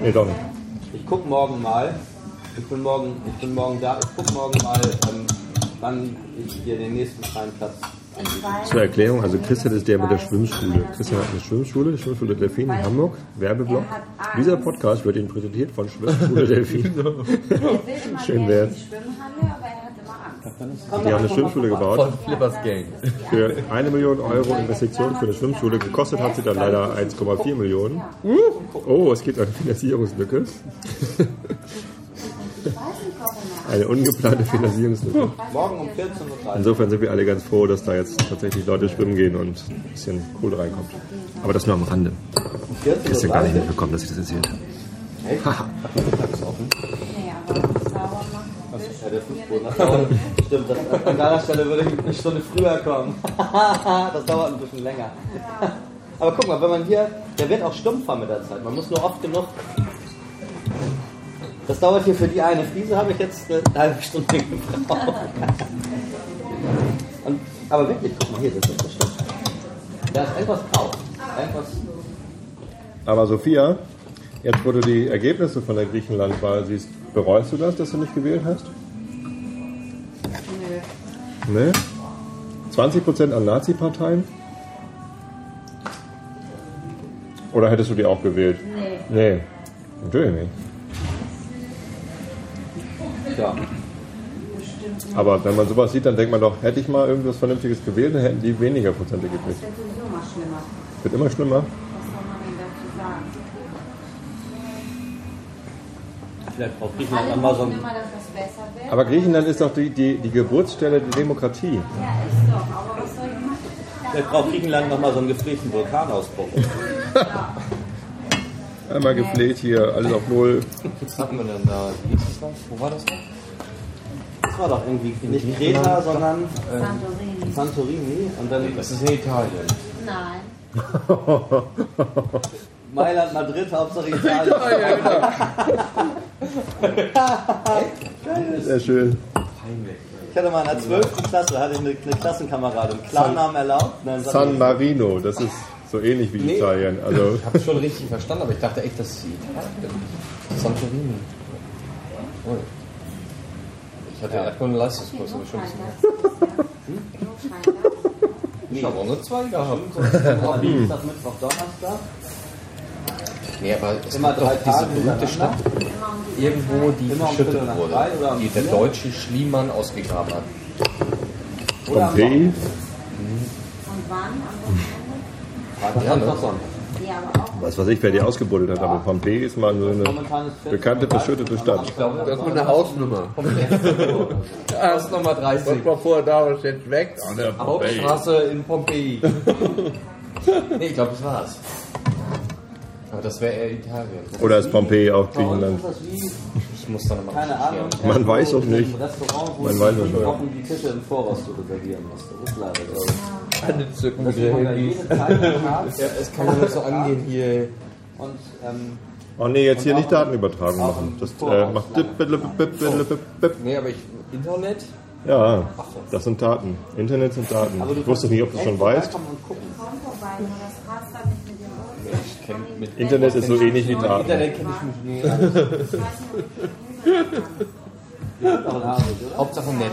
Speaker 2: Nee, doch nicht.
Speaker 5: Ich guck morgen mal. Ich bin morgen, ich bin morgen da. Ich guck morgen mal, ähm, wann ich dir den nächsten freien Platz.
Speaker 2: Zur Erklärung, also Christian ist der mit der Schwimmschule. Christian hat eine Schwimmschule, die Schwimmschule Delfin in Hamburg, Werbeblock. Dieser Podcast wird Ihnen präsentiert von Schwimmschule Delfin. *laughs* Schön wär's.
Speaker 6: die
Speaker 2: haben eine Schwimmschule gebaut.
Speaker 3: Von Flippers Gang.
Speaker 2: Für eine Million Euro Investition für eine Schwimmschule. Gekostet hat sie dann leider 1,4 Millionen. Oh, es gibt eine Finanzierungslücke. *laughs* Eine ungeplante Finanzierungslücke.
Speaker 5: Morgen um 14.30 Uhr.
Speaker 2: Insofern sind wir alle ganz froh, dass da jetzt tatsächlich Leute schwimmen gehen und ein bisschen Kohle reinkommt. Aber das nur am Rande. Christian gar nicht mitbekommen, dass ich das erzählt habe.
Speaker 6: Sauber machen.
Speaker 5: Ja, der Fußboden. Stimmt, das, an deiner Stelle würde ich eine Stunde früher kommen. *laughs* das dauert ein bisschen länger. Aber guck mal, wenn man hier, der wird auch stumpfer mit der Zeit. Man muss nur oft genug. Das dauert hier für die eine Fliese, habe ich jetzt eine halbe Stunde gebraucht. Und, aber wirklich, guck mal hier, das ist bestimmt. Da ist etwas grau. Etwas.
Speaker 2: Aber Sophia, jetzt wo du die Ergebnisse von der Griechenlandwahl siehst, bereust du das, dass du nicht gewählt hast? Nö. Nee? 20% an Nazi-Parteien? Oder hättest du die auch gewählt? Nee. Nee, natürlich nicht.
Speaker 5: Ja.
Speaker 2: Aber wenn man sowas sieht, dann denkt man doch, hätte ich mal irgendwas Vernünftiges gewählt, dann hätten die weniger Prozente gekriegt.
Speaker 6: Das wird mal schlimmer.
Speaker 2: Wird immer schlimmer.
Speaker 6: Was soll man denn dazu sagen?
Speaker 5: Vielleicht braucht Griechenland ein.
Speaker 6: immer.
Speaker 2: Aber Griechenland ist doch die, die, die Geburtsstelle der Demokratie.
Speaker 6: Ja, ist doch. Aber was soll ich machen?
Speaker 5: Vielleicht braucht Griechenland nochmal so einen gepflegten Vulkanausbruch. *laughs*
Speaker 2: Einmal gefleht hier, alles auf Null.
Speaker 4: Was hatten wir denn da? Wie hieß das noch? Wo war das noch?
Speaker 5: Das war doch irgendwie nicht Kreta, sondern
Speaker 6: Santorini.
Speaker 5: Santorini und dann
Speaker 4: Das ist in Italien.
Speaker 6: Nein. *laughs*
Speaker 5: Mailand, Madrid, Hauptsache Italien.
Speaker 2: Sehr schön.
Speaker 5: Ich hatte mal in der 12. Klasse hatte ich eine, eine Klassenkameradin. Klarnamen erlaubt? Nein,
Speaker 2: San. Marino, das ist so ähnlich wie
Speaker 4: Nee.
Speaker 2: Italien. Also
Speaker 4: Ich habe schon richtig verstanden, aber ich dachte echt, das ist Italien. Santorini. Oh. Ich hatte ja. einfach einen Leistungskurs, ich schon gesehen. Ich habe auch nur zwei gehabt.
Speaker 5: Dienstag, Mittwoch, Donnerstag.
Speaker 4: Nee, aber es
Speaker 5: Immer
Speaker 4: gibt
Speaker 5: drei
Speaker 4: doch diese berühmte Stadt irgendwo, die
Speaker 5: Immer um
Speaker 4: verschüttet
Speaker 5: nach
Speaker 4: wurde,
Speaker 5: um
Speaker 4: die der deutsche Schliemann ausgegraben hat.
Speaker 2: Pompeii.
Speaker 6: Und wann? Auch.
Speaker 2: was weiß ich, wer die ausgebuddelt hat, aber Pompeii ist mal so eine
Speaker 5: Momentan ist 14
Speaker 2: bekannte, verschüttete Stadt.
Speaker 3: Das ist mal *laughs* eine Hausnummer.
Speaker 4: Das ist Nummer 30.
Speaker 3: mal vor, da ist jetzt weg.
Speaker 4: Hauptstraße in Pompeji. *laughs* nee, ich glaube, das war's. Aber das wäre eher Italien.
Speaker 2: Oder ist Pompeii auch Griechenland?
Speaker 4: Ich muss da nochmal
Speaker 5: keine Ahnung,
Speaker 2: Man weiß auch nicht. Man weiß auch nicht.
Speaker 5: Die Tische im Voraus zu reservieren musst. Das ist leider so.
Speaker 3: Eine Zücken
Speaker 5: Das ist jede Zeit am Tag.
Speaker 4: Ja, es kann ja nicht so angehen hier.
Speaker 5: Und ähm,
Speaker 2: Oh nee, jetzt hier nicht Datenübertragung machen. Das äh, macht dip, bip, bip, bip, bip, bip, bip.
Speaker 4: Nee, aber ich. Internet?
Speaker 2: Ja, das sind Daten. Internet sind Daten.
Speaker 5: aber
Speaker 2: Ich wusste nicht, ob du schon weißt.
Speaker 5: und
Speaker 6: nur mit
Speaker 4: mit
Speaker 2: Internet ist so ähnlich wie Daten.
Speaker 4: Internet kenne ich mich nicht. *laughs* Hauptsache nett.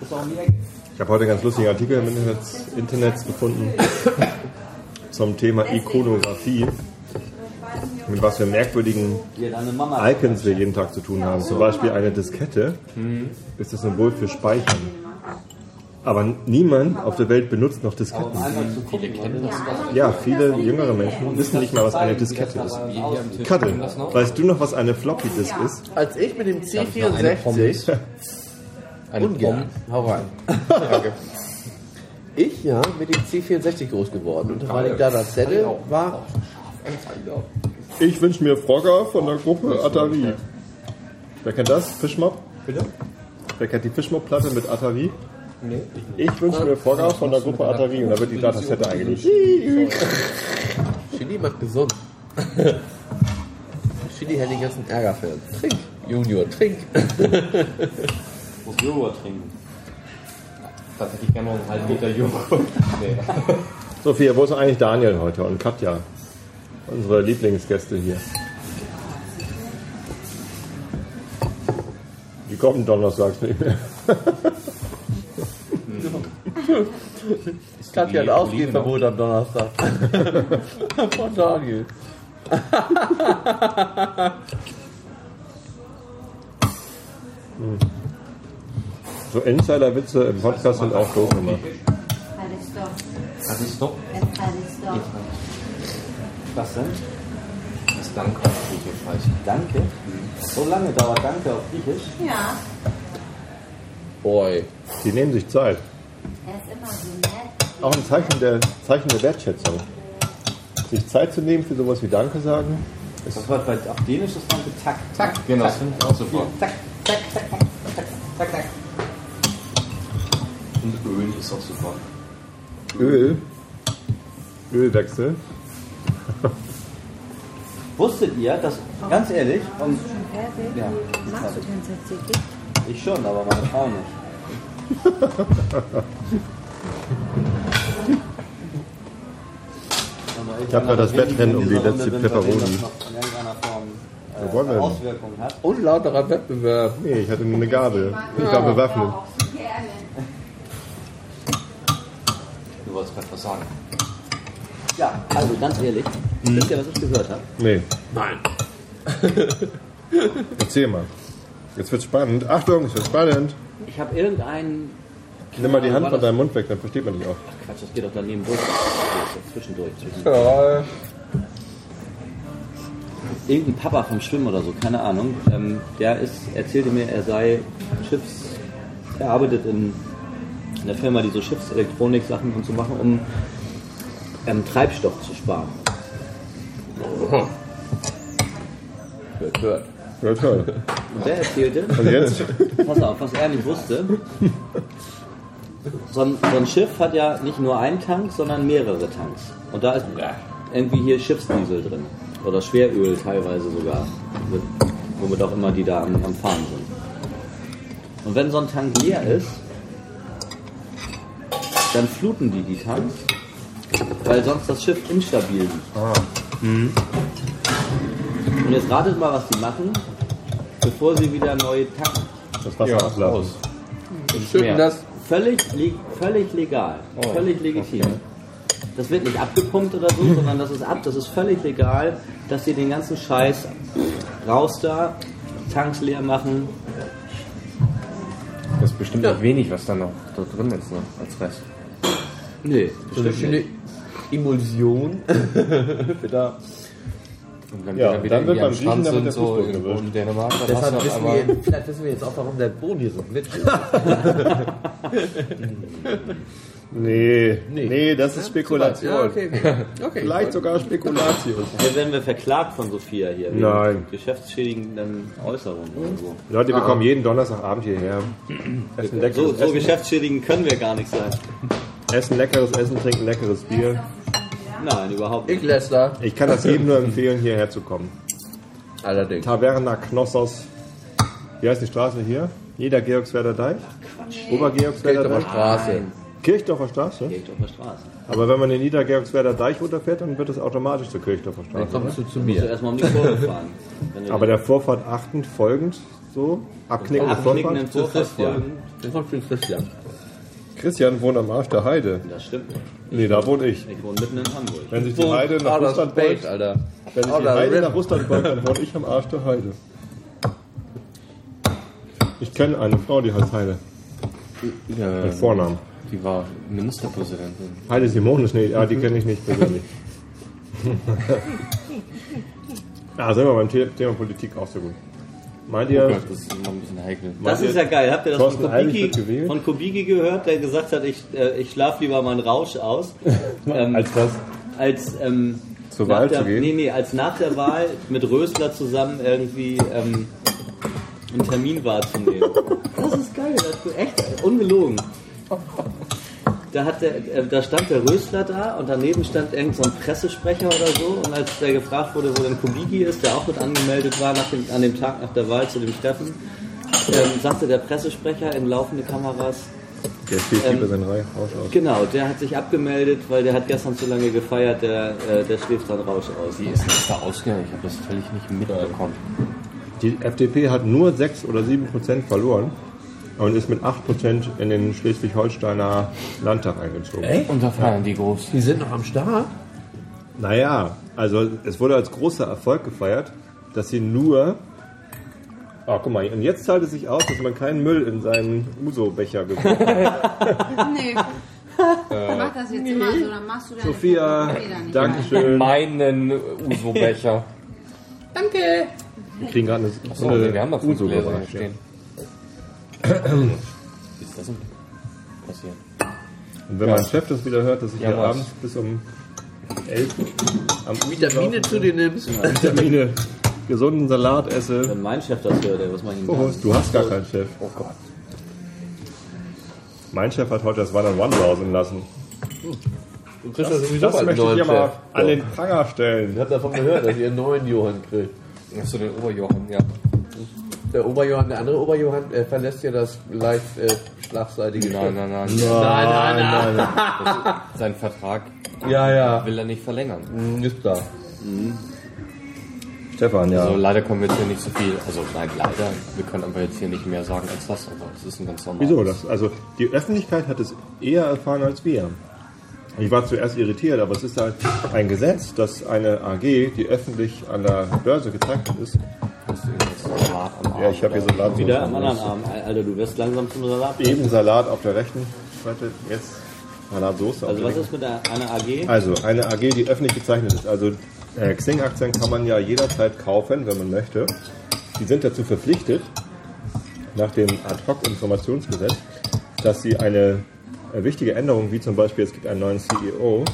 Speaker 5: Ist auch um die Ecke.
Speaker 2: Ich habe heute einen ganz lustigen Artikel im Internet, Internet gefunden *laughs* zum Thema Ikonografie. Mit was für merkwürdigen. Icons wir jeden Tag zu tun haben. Zum Beispiel eine Diskette ist das Symbol für Speichern. Aber niemand auf der Welt benutzt noch Disketten.
Speaker 5: Gucken.
Speaker 4: kennen das.
Speaker 2: Ja, viele jüngere Menschen wissen nicht mal, was eine Diskette ist. Kattel, weißt du noch, was eine Floppy Disk ist?
Speaker 3: Als ich mit dem
Speaker 4: eine
Speaker 3: C64 *laughs*
Speaker 4: Eine
Speaker 3: Ungern. Hau rein. *laughs*
Speaker 4: Danke.
Speaker 3: Ich, ja, mit dem C64 groß geworden. Und weil ich da das Zettel war,
Speaker 2: Ich wünsche mir Frogger von der Gruppe Atari. Wer kennt das? Fischmob?
Speaker 4: Bitte?
Speaker 2: Wer kennt die Fischmob-Platte mit Atari? Ich wünsche mir Frogger von der Gruppe Atari und da wird die Datasette eingelegt.
Speaker 3: Chili macht gesund. *laughs* Chili hätte den ganzen Ärger für. Trink, Junior, trink. *laughs*
Speaker 5: Muss Joghurt trinken.
Speaker 4: Tatsächlich gerne noch einen halben Liter Joghurt. *laughs* Nee.
Speaker 2: Sophia, wo ist eigentlich Daniel heute und Katja? Unsere Lieblingsgäste hier. Die kommen donnerstags nicht mehr. *laughs*
Speaker 3: Katja hat Ausgehverbot am Donnerstag. *laughs* Von Daniel.
Speaker 2: So Insider-Witze im Podcast sind auch doof immer.
Speaker 6: Alles doch.
Speaker 5: Was denn?
Speaker 4: Das Dank auf Griechisch heißt.
Speaker 5: Danke. So lange dauert Danke auf Griechisch.
Speaker 6: Ja,
Speaker 3: Boy.
Speaker 2: Die nehmen sich Zeit.
Speaker 6: er ist immer so nett.
Speaker 2: Auch ein Zeichen der, Zeichen der Wertschätzung. Sich Zeit zu nehmen für sowas wie Danke sagen.
Speaker 5: Das war bei auf Dänisch ist Danke Tack.
Speaker 4: Zack, genau, das finde ich auch super.
Speaker 5: Zack, zack, zack,
Speaker 4: Und Öl ist auch super.
Speaker 2: Öl. Ölwechsel. *laughs*
Speaker 5: Wusstet ihr, dass, ganz ehrlich, und
Speaker 6: Schon fertig?
Speaker 5: Ja.
Speaker 6: Magst du tatsächlich?
Speaker 5: ich schon, aber meine Frau nicht. *laughs*
Speaker 2: Ich hab grad das Wettrennen um die letzte Pepperoni.
Speaker 5: das noch in irgendeiner Form
Speaker 2: Wo wollen wir
Speaker 5: äh? Auswirkungen hat.
Speaker 3: Unlauterer Wettbewerb.
Speaker 2: Nee, ich hatte nur eine Gabel. Ich war bewaffnet.
Speaker 4: Du wolltest gerade was sagen.
Speaker 5: Ja, also ganz ehrlich,
Speaker 2: Mhm.
Speaker 5: wisst ihr, was ich gehört habe?
Speaker 2: Nee.
Speaker 3: Nein. *laughs*
Speaker 2: Erzähl mal. Jetzt wird's spannend. Achtung, es wird spannend.
Speaker 5: Ich habe irgendeinen.
Speaker 2: Nimm mal die Hand von deinem Mund weg, dann versteht man dich auch.
Speaker 5: Quatsch, das geht doch daneben durch. Zwischendurch. Zwischen.
Speaker 3: Ja.
Speaker 5: Irgendein Papa vom Schwimmen oder so, keine Ahnung. Ähm, der ist, erzählte mir, er sei Schiffs. Er arbeitet in, in der Firma, die so Schiffselektronik-Sachen und so machen, um ähm, Treibstoff zu sparen.
Speaker 3: Hört, hört.
Speaker 2: Ja, toll.
Speaker 5: Und der erzählte, *laughs*
Speaker 2: Und jetzt?
Speaker 5: pass auf, was er nicht wusste. So ein, so ein Schiff hat ja nicht nur einen Tank, sondern mehrere Tanks. Und da ist irgendwie hier Schiffsdiesel drin. Oder Schweröl teilweise sogar. Mit, womit auch immer die da am, am Fahren sind. Und wenn so ein Tank leer ist, dann fluten die die Tanks, weil sonst das Schiff instabil liegt. Und jetzt ratet mal, was die machen, bevor sie wieder neu tanken.
Speaker 2: Das Wasser ablassen.
Speaker 3: Schütten das.
Speaker 5: Völlig, völlig legal, völlig legitim. Das wird nicht abgepumpt oder so, sondern das ist ab, das ist völlig legal, dass sie den ganzen Scheiß raus da, Tanks leer machen.
Speaker 4: Das ist bestimmt noch wenig, was da noch da drin ist, ne? als Rest.
Speaker 5: Nee,
Speaker 3: So eine schöne
Speaker 5: nicht.
Speaker 3: Emulsion. Wieder. *laughs*
Speaker 4: Und wenn
Speaker 2: Ja,
Speaker 4: wieder
Speaker 2: dann wird beim Griechen damit der
Speaker 4: so
Speaker 2: Fußboden gewischt.
Speaker 4: in Dänemark, dann hast
Speaker 3: Deshalb wissen wir, vielleicht wissen wir jetzt auch, warum der Boden hier so glitschig *laughs* ist. *laughs*
Speaker 2: Nee,
Speaker 3: Nee.
Speaker 2: nee, das ist Spekulation.
Speaker 3: Ja, okay, okay.
Speaker 2: Vielleicht sogar Spekulation.
Speaker 5: Hier werden wir verklagt von Sophia hier.
Speaker 2: Nein.
Speaker 5: Geschäftsschädigenden Äußerungen oder so.
Speaker 2: Leute, wir kommen jeden Donnerstagabend hierher. *clears throat*
Speaker 5: So, so
Speaker 2: Essen,
Speaker 5: geschäftsschädigend können wir gar nicht sein.
Speaker 2: Essen leckeres Essen, trinken leckeres Bier.
Speaker 5: Nein, überhaupt
Speaker 3: Ich
Speaker 5: nicht.
Speaker 3: Lester.
Speaker 2: Ich kann das jedem nur empfehlen, hierher zu kommen.
Speaker 3: Allerdings.
Speaker 2: Taverna Knossos. Wie heißt die Straße hier? Jeder Georgswerder Deich? Obergeorgswerder
Speaker 3: Kirchdorfer
Speaker 2: Deich?
Speaker 3: Straße.
Speaker 2: Kirchdorfer Straße?
Speaker 5: Der Straße.
Speaker 2: Aber wenn man den Niedergeorgswerder Deich runterfährt, dann wird es automatisch zur Kirchdorfer
Speaker 3: Dann
Speaker 2: Straße.
Speaker 3: kommst du zu
Speaker 5: Musst du
Speaker 3: mir.
Speaker 5: erstmal um die Kurve *laughs* fahren.
Speaker 2: Aber der Vorfahrt achtend folgend so, abknickende
Speaker 5: abknickenden
Speaker 2: Vorfahrt.
Speaker 5: Vorfahrt
Speaker 3: Christian.
Speaker 5: folgen,
Speaker 3: Den kommt für den Christian.
Speaker 2: Christian wohnt am Arsch der Heide.
Speaker 5: das stimmt nicht.
Speaker 2: Nee, da wohne ich.
Speaker 5: Ich wohne mitten in Hamburg.
Speaker 2: Wenn sich die Heide nach
Speaker 3: Outer
Speaker 2: Russland beugt,
Speaker 3: Alter.
Speaker 2: wenn sich die
Speaker 3: Outer
Speaker 2: Heide nach Russland beugt, dann wohne ich am Arsch der Heide. Ich kenne eine Frau, die heißt Heide.
Speaker 4: Ja,
Speaker 2: Mit Vornamen.
Speaker 4: die war Ministerpräsidentin.
Speaker 2: Heide Simonis, nee, ja, die kenne ich nicht persönlich. ja, *laughs* sind wir beim The Thema Politik auch so gut. Meint
Speaker 4: Oh
Speaker 2: ihr,
Speaker 4: Gott, das ist immer ein bisschen heikel.
Speaker 5: Das ist ja geil. Habt ihr das von
Speaker 2: Thorsten
Speaker 5: Kubicki, von Kubicki gehört, der gesagt hat, ich, äh, ich schlaf lieber meinen Rausch aus? *laughs* ähm,
Speaker 2: als was?
Speaker 5: als ähm,
Speaker 2: Zur
Speaker 5: nach
Speaker 2: Wahl
Speaker 5: der,
Speaker 2: zu gehen?
Speaker 5: Nee, nee, als nach der Wahl mit Rösler zusammen irgendwie ähm, einen Termin wahrzunehmen. Das ist geil, das ist echt ungelogen. *laughs* Da, hat der, äh, da stand der Rösler da und daneben stand irgend so ein Pressesprecher oder so. Und als der gefragt wurde, wo denn Kubicki ist, der auch mit angemeldet war nach dem, an dem Tag nach der Wahl zu dem Treffen, ähm, sagte der Pressesprecher in laufende Kameras,
Speaker 2: Der spielt
Speaker 5: Ähm,
Speaker 2: lieber seinen Rausch aus.
Speaker 5: Genau, der hat sich abgemeldet, weil der hat gestern zu lange gefeiert, der, äh, der schläft dann Rausch aus.
Speaker 4: Wie ist das da ausgegangen? Ich habe das völlig nicht mitbekommen.
Speaker 2: Die FDP hat nur 6 oder 7 Prozent verloren und ist mit 8 Prozent in den Schleswig-Holsteiner Landtag eingezogen.
Speaker 4: Und da feiern die groß.
Speaker 7: Die sind noch am Start.
Speaker 2: Naja, also es wurde als großer Erfolg gefeiert, dass sie nur. Oh, guck mal, und jetzt zahlt es sich aus, dass man keinen Müll in seinen Uso-Becher geworfen hat. *laughs*
Speaker 6: Nee. Mach das jetzt immer so, dann machst du deine
Speaker 2: Sophia. Dankeschön.
Speaker 4: Meinen Uso-Becher.
Speaker 6: Danke.
Speaker 2: Wir kriegen gerade eine,
Speaker 4: nee, wir haben noch fünf Gläser
Speaker 2: Uso-Becher.
Speaker 4: hier stehen. Wie ist das denn passiert?
Speaker 2: Und wenn mein Chef das wieder hört, dass ich
Speaker 4: Ja,
Speaker 2: hier
Speaker 4: was?
Speaker 2: abends bis um 11 am Uso
Speaker 7: Vitamine zu dir nimmst.
Speaker 2: Vitamine, gesunden Salat esse.
Speaker 5: Wenn mein Chef das hört, ey, was mache ich ihm
Speaker 2: Oh, du hast gar keinen Chef.
Speaker 4: Oh Gott.
Speaker 2: Mein Chef hat heute das One on One sausen lassen.
Speaker 7: Du kriegst ja sowieso
Speaker 2: Das
Speaker 7: bald einen
Speaker 2: möchte ich hier mal an den Pranger stellen.
Speaker 7: Ich habe davon gehört, dass ihr einen neuen Johann kriegt.
Speaker 4: Achso, den Oberjochen, ja.
Speaker 7: Der Oberjohann, der andere Oberjohann äh, verlässt ja das leicht äh, schlagseitige
Speaker 4: Nein, nein, nein.
Speaker 7: nein, nein, nein. *laughs*
Speaker 4: Sein Vertrag
Speaker 7: Ja, ja.
Speaker 4: will er nicht verlängern.
Speaker 7: Hm, Ist klar.
Speaker 2: Stefan, ja.
Speaker 4: Also leider können wir jetzt hier nicht so viel, also nein, leider, wir können aber jetzt hier nicht mehr sagen als das, aber es ist ein ganz normales.
Speaker 2: Wieso? Das, also die Öffentlichkeit hat es eher erfahren als wir. Ich war zuerst irritiert, aber es ist halt ein Gesetz, dass eine AG, die öffentlich an der Börse gezeichnet ist,
Speaker 4: Hast du irgendwas Salat am Arm
Speaker 2: ja, ich habe hier Salat.
Speaker 5: Wieder am anderen Arm. Alter, du wirst langsam zum Salat.
Speaker 2: Eben Salat auf der rechten Seite, jetzt Salatsoße auf
Speaker 5: Also
Speaker 2: der
Speaker 5: was
Speaker 2: linken.
Speaker 5: ist mit der, einer AG?
Speaker 2: Also eine AG, die öffentlich gezeichnet ist. Also äh, Xing-Aktien kann man ja jederzeit kaufen, wenn man möchte. Die sind dazu verpflichtet, nach dem Ad-Hoc-Informationsgesetz, dass sie eine äh, wichtige Änderung, wie zum Beispiel es gibt einen neuen CEO,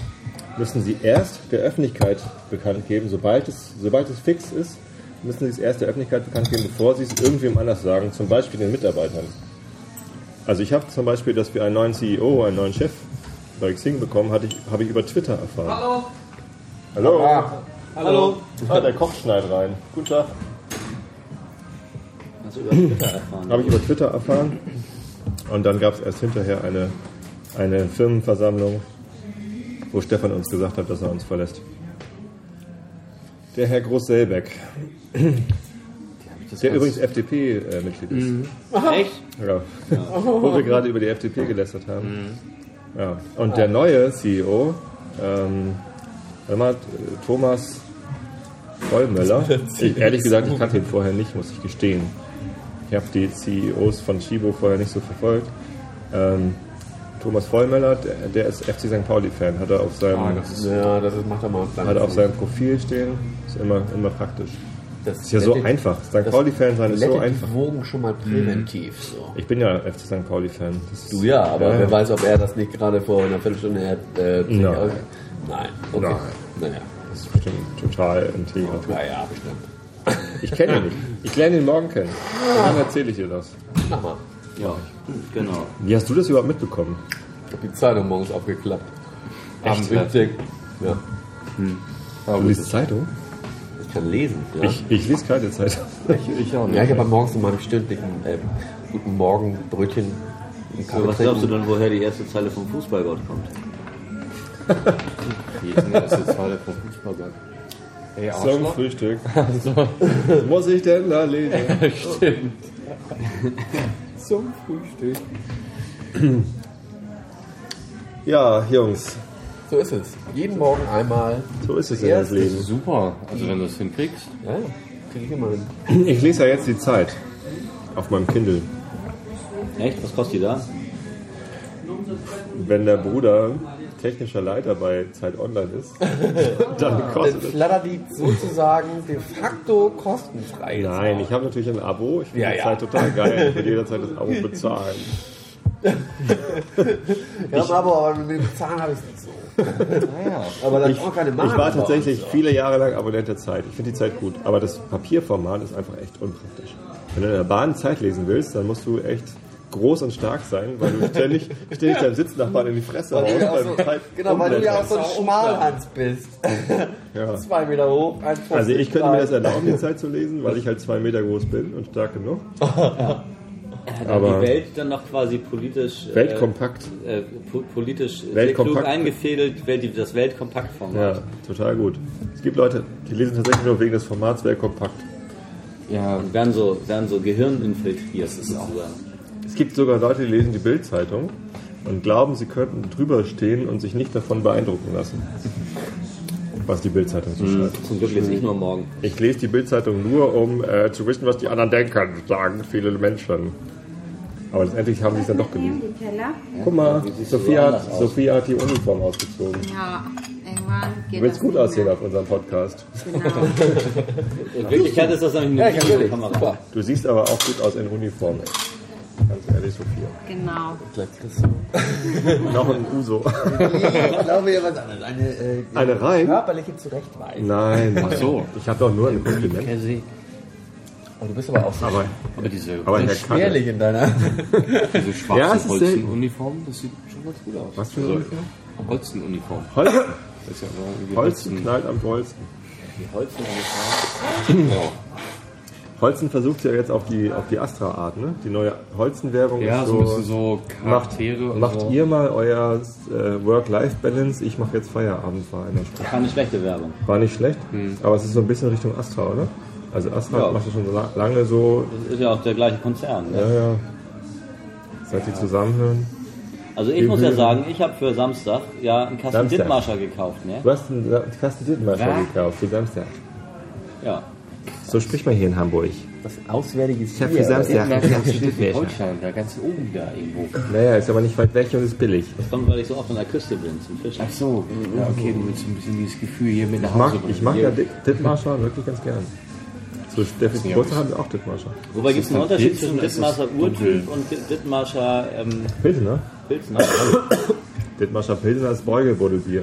Speaker 2: müssen sie erst der Öffentlichkeit bekannt geben, sobald es, sobald es fix ist, müssen sie es erst der Öffentlichkeit bekannt geben, bevor sie es irgendwem anders sagen, zum Beispiel den Mitarbeitern. Also ich habe zum Beispiel, dass wir einen neuen CEO, einen neuen Chef bei Xing bekommen, hatte ich, habe ich über Twitter erfahren. Hallo. Hallo.
Speaker 5: Hallo.
Speaker 2: Ah, der Koch schneidet rein. Guten Tag.
Speaker 5: Hast du über Twitter erfahren?
Speaker 2: Habe ich über Twitter erfahren. Und dann gab es erst hinterher eine, eine Firmenversammlung, wo Stefan uns gesagt hat, dass er uns verlässt. Der Herr Groß-Selbeck, der übrigens FDP-Mitglied ist.
Speaker 5: Echt?
Speaker 2: Ja. Wo wir gerade über die FDP gelästert haben. Ja. Und der neue CEO, ähm, mal, Thomas Vollmöller, ich, ehrlich gesagt, ich kannte ihn vorher nicht, muss ich gestehen. Ich habe die CEOs von Chibo vorher nicht so verfolgt. Ähm, Thomas Vollmöller, der, der ist FC St. Pauli-Fan, hat er auf seinem,
Speaker 4: Ah, das ist
Speaker 7: Ja, das ist, macht er mal
Speaker 2: hat er auf seinem Profil stehen. Ist immer, immer praktisch.
Speaker 7: Das
Speaker 2: Ist ja so einfach. St. Pauli-Fan sein ist so einfach.
Speaker 7: die Wogen schon mal präventiv. So.
Speaker 2: Ich bin ja FC St. Pauli-Fan.
Speaker 7: Du ja, aber
Speaker 2: Ja, ja.
Speaker 7: wer weiß, ob er das nicht gerade vor einer Viertelstunde hat. Äh,
Speaker 2: Nein.
Speaker 7: Nein. Okay.
Speaker 2: Nein.
Speaker 7: Naja.
Speaker 2: Das ist bestimmt total integer.
Speaker 7: Ja, ja, bestimmt.
Speaker 2: Ich kenne ihn nicht. Ich lerne ihn morgen kennen. *laughs* Und dann erzähle ich dir das.
Speaker 7: Mach mal.
Speaker 5: Ja, genau.
Speaker 2: Wie hast du das überhaupt mitbekommen?
Speaker 7: Ich hab die Zeitung morgens aufgeklappt.
Speaker 4: Abends
Speaker 7: Abends
Speaker 4: weg.
Speaker 7: Ja.
Speaker 2: Du liest Zeitung?
Speaker 7: Ich kann lesen. Ja,
Speaker 2: Ich, ich lese keine Zeitung.
Speaker 4: Ich, ich auch nicht.
Speaker 7: ja ich habe morgens in meinem stündlichen äh, Guten Morgen Brötchen Kaffee
Speaker 5: was glaubst du dann, woher die erste Zeile vom Fußballgott kommt?
Speaker 4: Denn das jetzt Teil vom Fußballgott? Hey,
Speaker 2: Zum. Frühstück. Was *laughs* muss ich denn da lesen? *laughs*
Speaker 4: Stimmt. *laughs* Zum Frühstück.
Speaker 2: Ja, Jungs,
Speaker 7: So ist es. Jeden Morgen einmal.
Speaker 2: so ist es in das Leben.
Speaker 4: Super. Also wenn du es hinkriegst.
Speaker 7: Ja, ja. Krieg ich immer hin.
Speaker 2: Ich lese ja jetzt die Zeit auf meinem Kindle.
Speaker 5: Echt? Was kostet die da?
Speaker 2: Wenn der Bruder technischer Leiter bei Zeit Online ist, *laughs* dann
Speaker 7: Dann
Speaker 2: kostet es.
Speaker 7: flattert die sozusagen de facto kostenfrei.
Speaker 2: Nein, ich habe natürlich ein Abo. Ich finde
Speaker 7: Ja,
Speaker 2: die
Speaker 7: ja.
Speaker 2: Zeit total geil. Ich will *laughs* jederzeit das Abo bezahlen.
Speaker 7: Ja, aber, aber mit dem Zahn habe ich es nicht so. *laughs* Naja, aber dann auch keine
Speaker 2: Ich war tatsächlich viele Jahre lang Abonnent der Zeit. Ich finde die Zeit gut. Aber das Papierformat ist einfach echt unpraktisch. Wenn du in der Bahn Zeit lesen willst, dann musst du echt groß und stark sein, weil du ständig, ständig deinem Sitznachbarn in die Fresse haust.
Speaker 7: Ja,
Speaker 2: beim
Speaker 7: so, genau, weil du ja auch so ein Schmalhans bist.
Speaker 2: Ja. *laughs*
Speaker 7: Zwei Meter hoch, 1,50
Speaker 2: Also ich könnte mir das erlauben, die Zeit zu lesen, weil ich halt zwei Meter groß bin und stark genug. *laughs*
Speaker 5: Hat
Speaker 2: Aber-
Speaker 5: die Welt dann noch quasi politisch äh,
Speaker 2: Weltkompakt.
Speaker 5: äh, po politisch sehr
Speaker 2: Weltkompakt.
Speaker 5: klug eingefädelt, das Weltkompaktformat.
Speaker 2: Ja, total gut. Es gibt Leute, die lesen tatsächlich nur wegen des Formats Weltkompakt.
Speaker 4: Ja,
Speaker 5: Und werden so, werden so gehirninfiltriert sozusagen.
Speaker 2: Es gibt sogar Leute, die lesen die Bildzeitung und glauben, sie könnten drüber stehen und sich nicht davon beeindrucken lassen. Was die Bildzeitung so schreibt.
Speaker 5: Zum Glück lese ich nur morgen.
Speaker 2: Ich lese die Bildzeitung nur, um äh, zu wissen, was die anderen denken, sagen viele Menschen. Aber letztendlich haben sie es dann doch gelesen. Guck mal, Sophia,
Speaker 5: so
Speaker 2: hat. Sophia hat die Uniform ausgezogen.
Speaker 6: Ja, irgendwann geht
Speaker 2: Du willst
Speaker 6: das
Speaker 2: gut
Speaker 6: nicht
Speaker 2: aussehen
Speaker 6: mehr.
Speaker 2: auf unserem Podcast.
Speaker 6: Genau. *laughs*
Speaker 5: In Wirklichkeit ist das
Speaker 7: Ja,
Speaker 5: eine
Speaker 7: natürlich.
Speaker 5: Videokamera.
Speaker 2: Du siehst aber auch gut aus in Uniform. Ganz ehrlich, Sophia.
Speaker 6: genau. *laughs*
Speaker 2: Noch ein Uso.
Speaker 7: Ich glaube ja was anderes. Eine, äh,
Speaker 2: Eine rein?
Speaker 7: körperliche Zurechtweisung.
Speaker 2: Nein.
Speaker 4: Ach so.
Speaker 2: Ich habe doch nur ein Kompliment.
Speaker 7: Oh, du bist aber auch so
Speaker 2: Aber,
Speaker 4: aber diese,
Speaker 2: aber
Speaker 7: ehrlich in deiner. *laughs*
Speaker 4: diese
Speaker 2: Ja, ist selten.
Speaker 4: Holzenuniform, das sieht schon ganz gut aus.
Speaker 2: Was für eine
Speaker 4: Also,
Speaker 2: Uniform?
Speaker 4: Holzenuniform.
Speaker 2: Holzen.
Speaker 4: Das ist ja irgendwie
Speaker 2: Holzen knallt am dollsten.
Speaker 5: Die Holzen
Speaker 4: Ja.
Speaker 2: Holzen versucht ja jetzt auf die, auf die Astra-Art, ne? Die neue Holzenwährung
Speaker 4: Ja,
Speaker 2: ist
Speaker 4: so ein
Speaker 2: so.
Speaker 4: bisschen so
Speaker 2: macht
Speaker 4: Charaktere und
Speaker 2: macht
Speaker 4: so.
Speaker 2: ihr mal euer äh, Work-Life-Balance, ich mache jetzt Feierabend, war einer Spruch.
Speaker 5: Keine schlechte Werbung.
Speaker 2: War nicht schlecht, aber es ist so ein bisschen Richtung Astra, oder? Also Astra
Speaker 5: Ja.
Speaker 2: macht ja schon so la- lange so,
Speaker 5: Das ist ja auch der gleiche Konzern. Ne?
Speaker 2: ja, ja. Seit die zusammenhören.
Speaker 5: Also ich muss ja sagen, ich habe für Samstag ja einen Kasten
Speaker 2: Samstag.
Speaker 5: Dithmarscher gekauft. Ne?
Speaker 2: Du hast einen Kasten Dittmarscher
Speaker 4: Was?
Speaker 2: gekauft für Samstag.
Speaker 5: Ja.
Speaker 2: So spricht man hier in Hamburg.
Speaker 7: Das auswärtiges
Speaker 2: Ich habe für Samstag Dittmarscher.
Speaker 4: Schleswig-Holstein, da ganz oben da irgendwo.
Speaker 2: Naja, ist aber nicht weit weg und ist billig.
Speaker 5: Das kommt, weil ich so oft an der Küste bin zum Fischen.
Speaker 4: Ach so, ja, okay, du willst ein bisschen dieses Gefühl hier mit nach
Speaker 2: Ich mag,
Speaker 4: Hause bringen.
Speaker 2: ich mag ja Ditt- Dittmarscher wirklich ganz gern. Zu Steffis Geburtstag haben wir auch Dittmarscher.
Speaker 5: Wobei gibt es einen Unterschied zwischen
Speaker 4: dunkel.
Speaker 5: Urtyp und Di- Dithmarscher ähm,
Speaker 2: Pilsener?
Speaker 5: Pilsner?
Speaker 2: Dittmarscher Pilsener ist Beugelbuddelbier.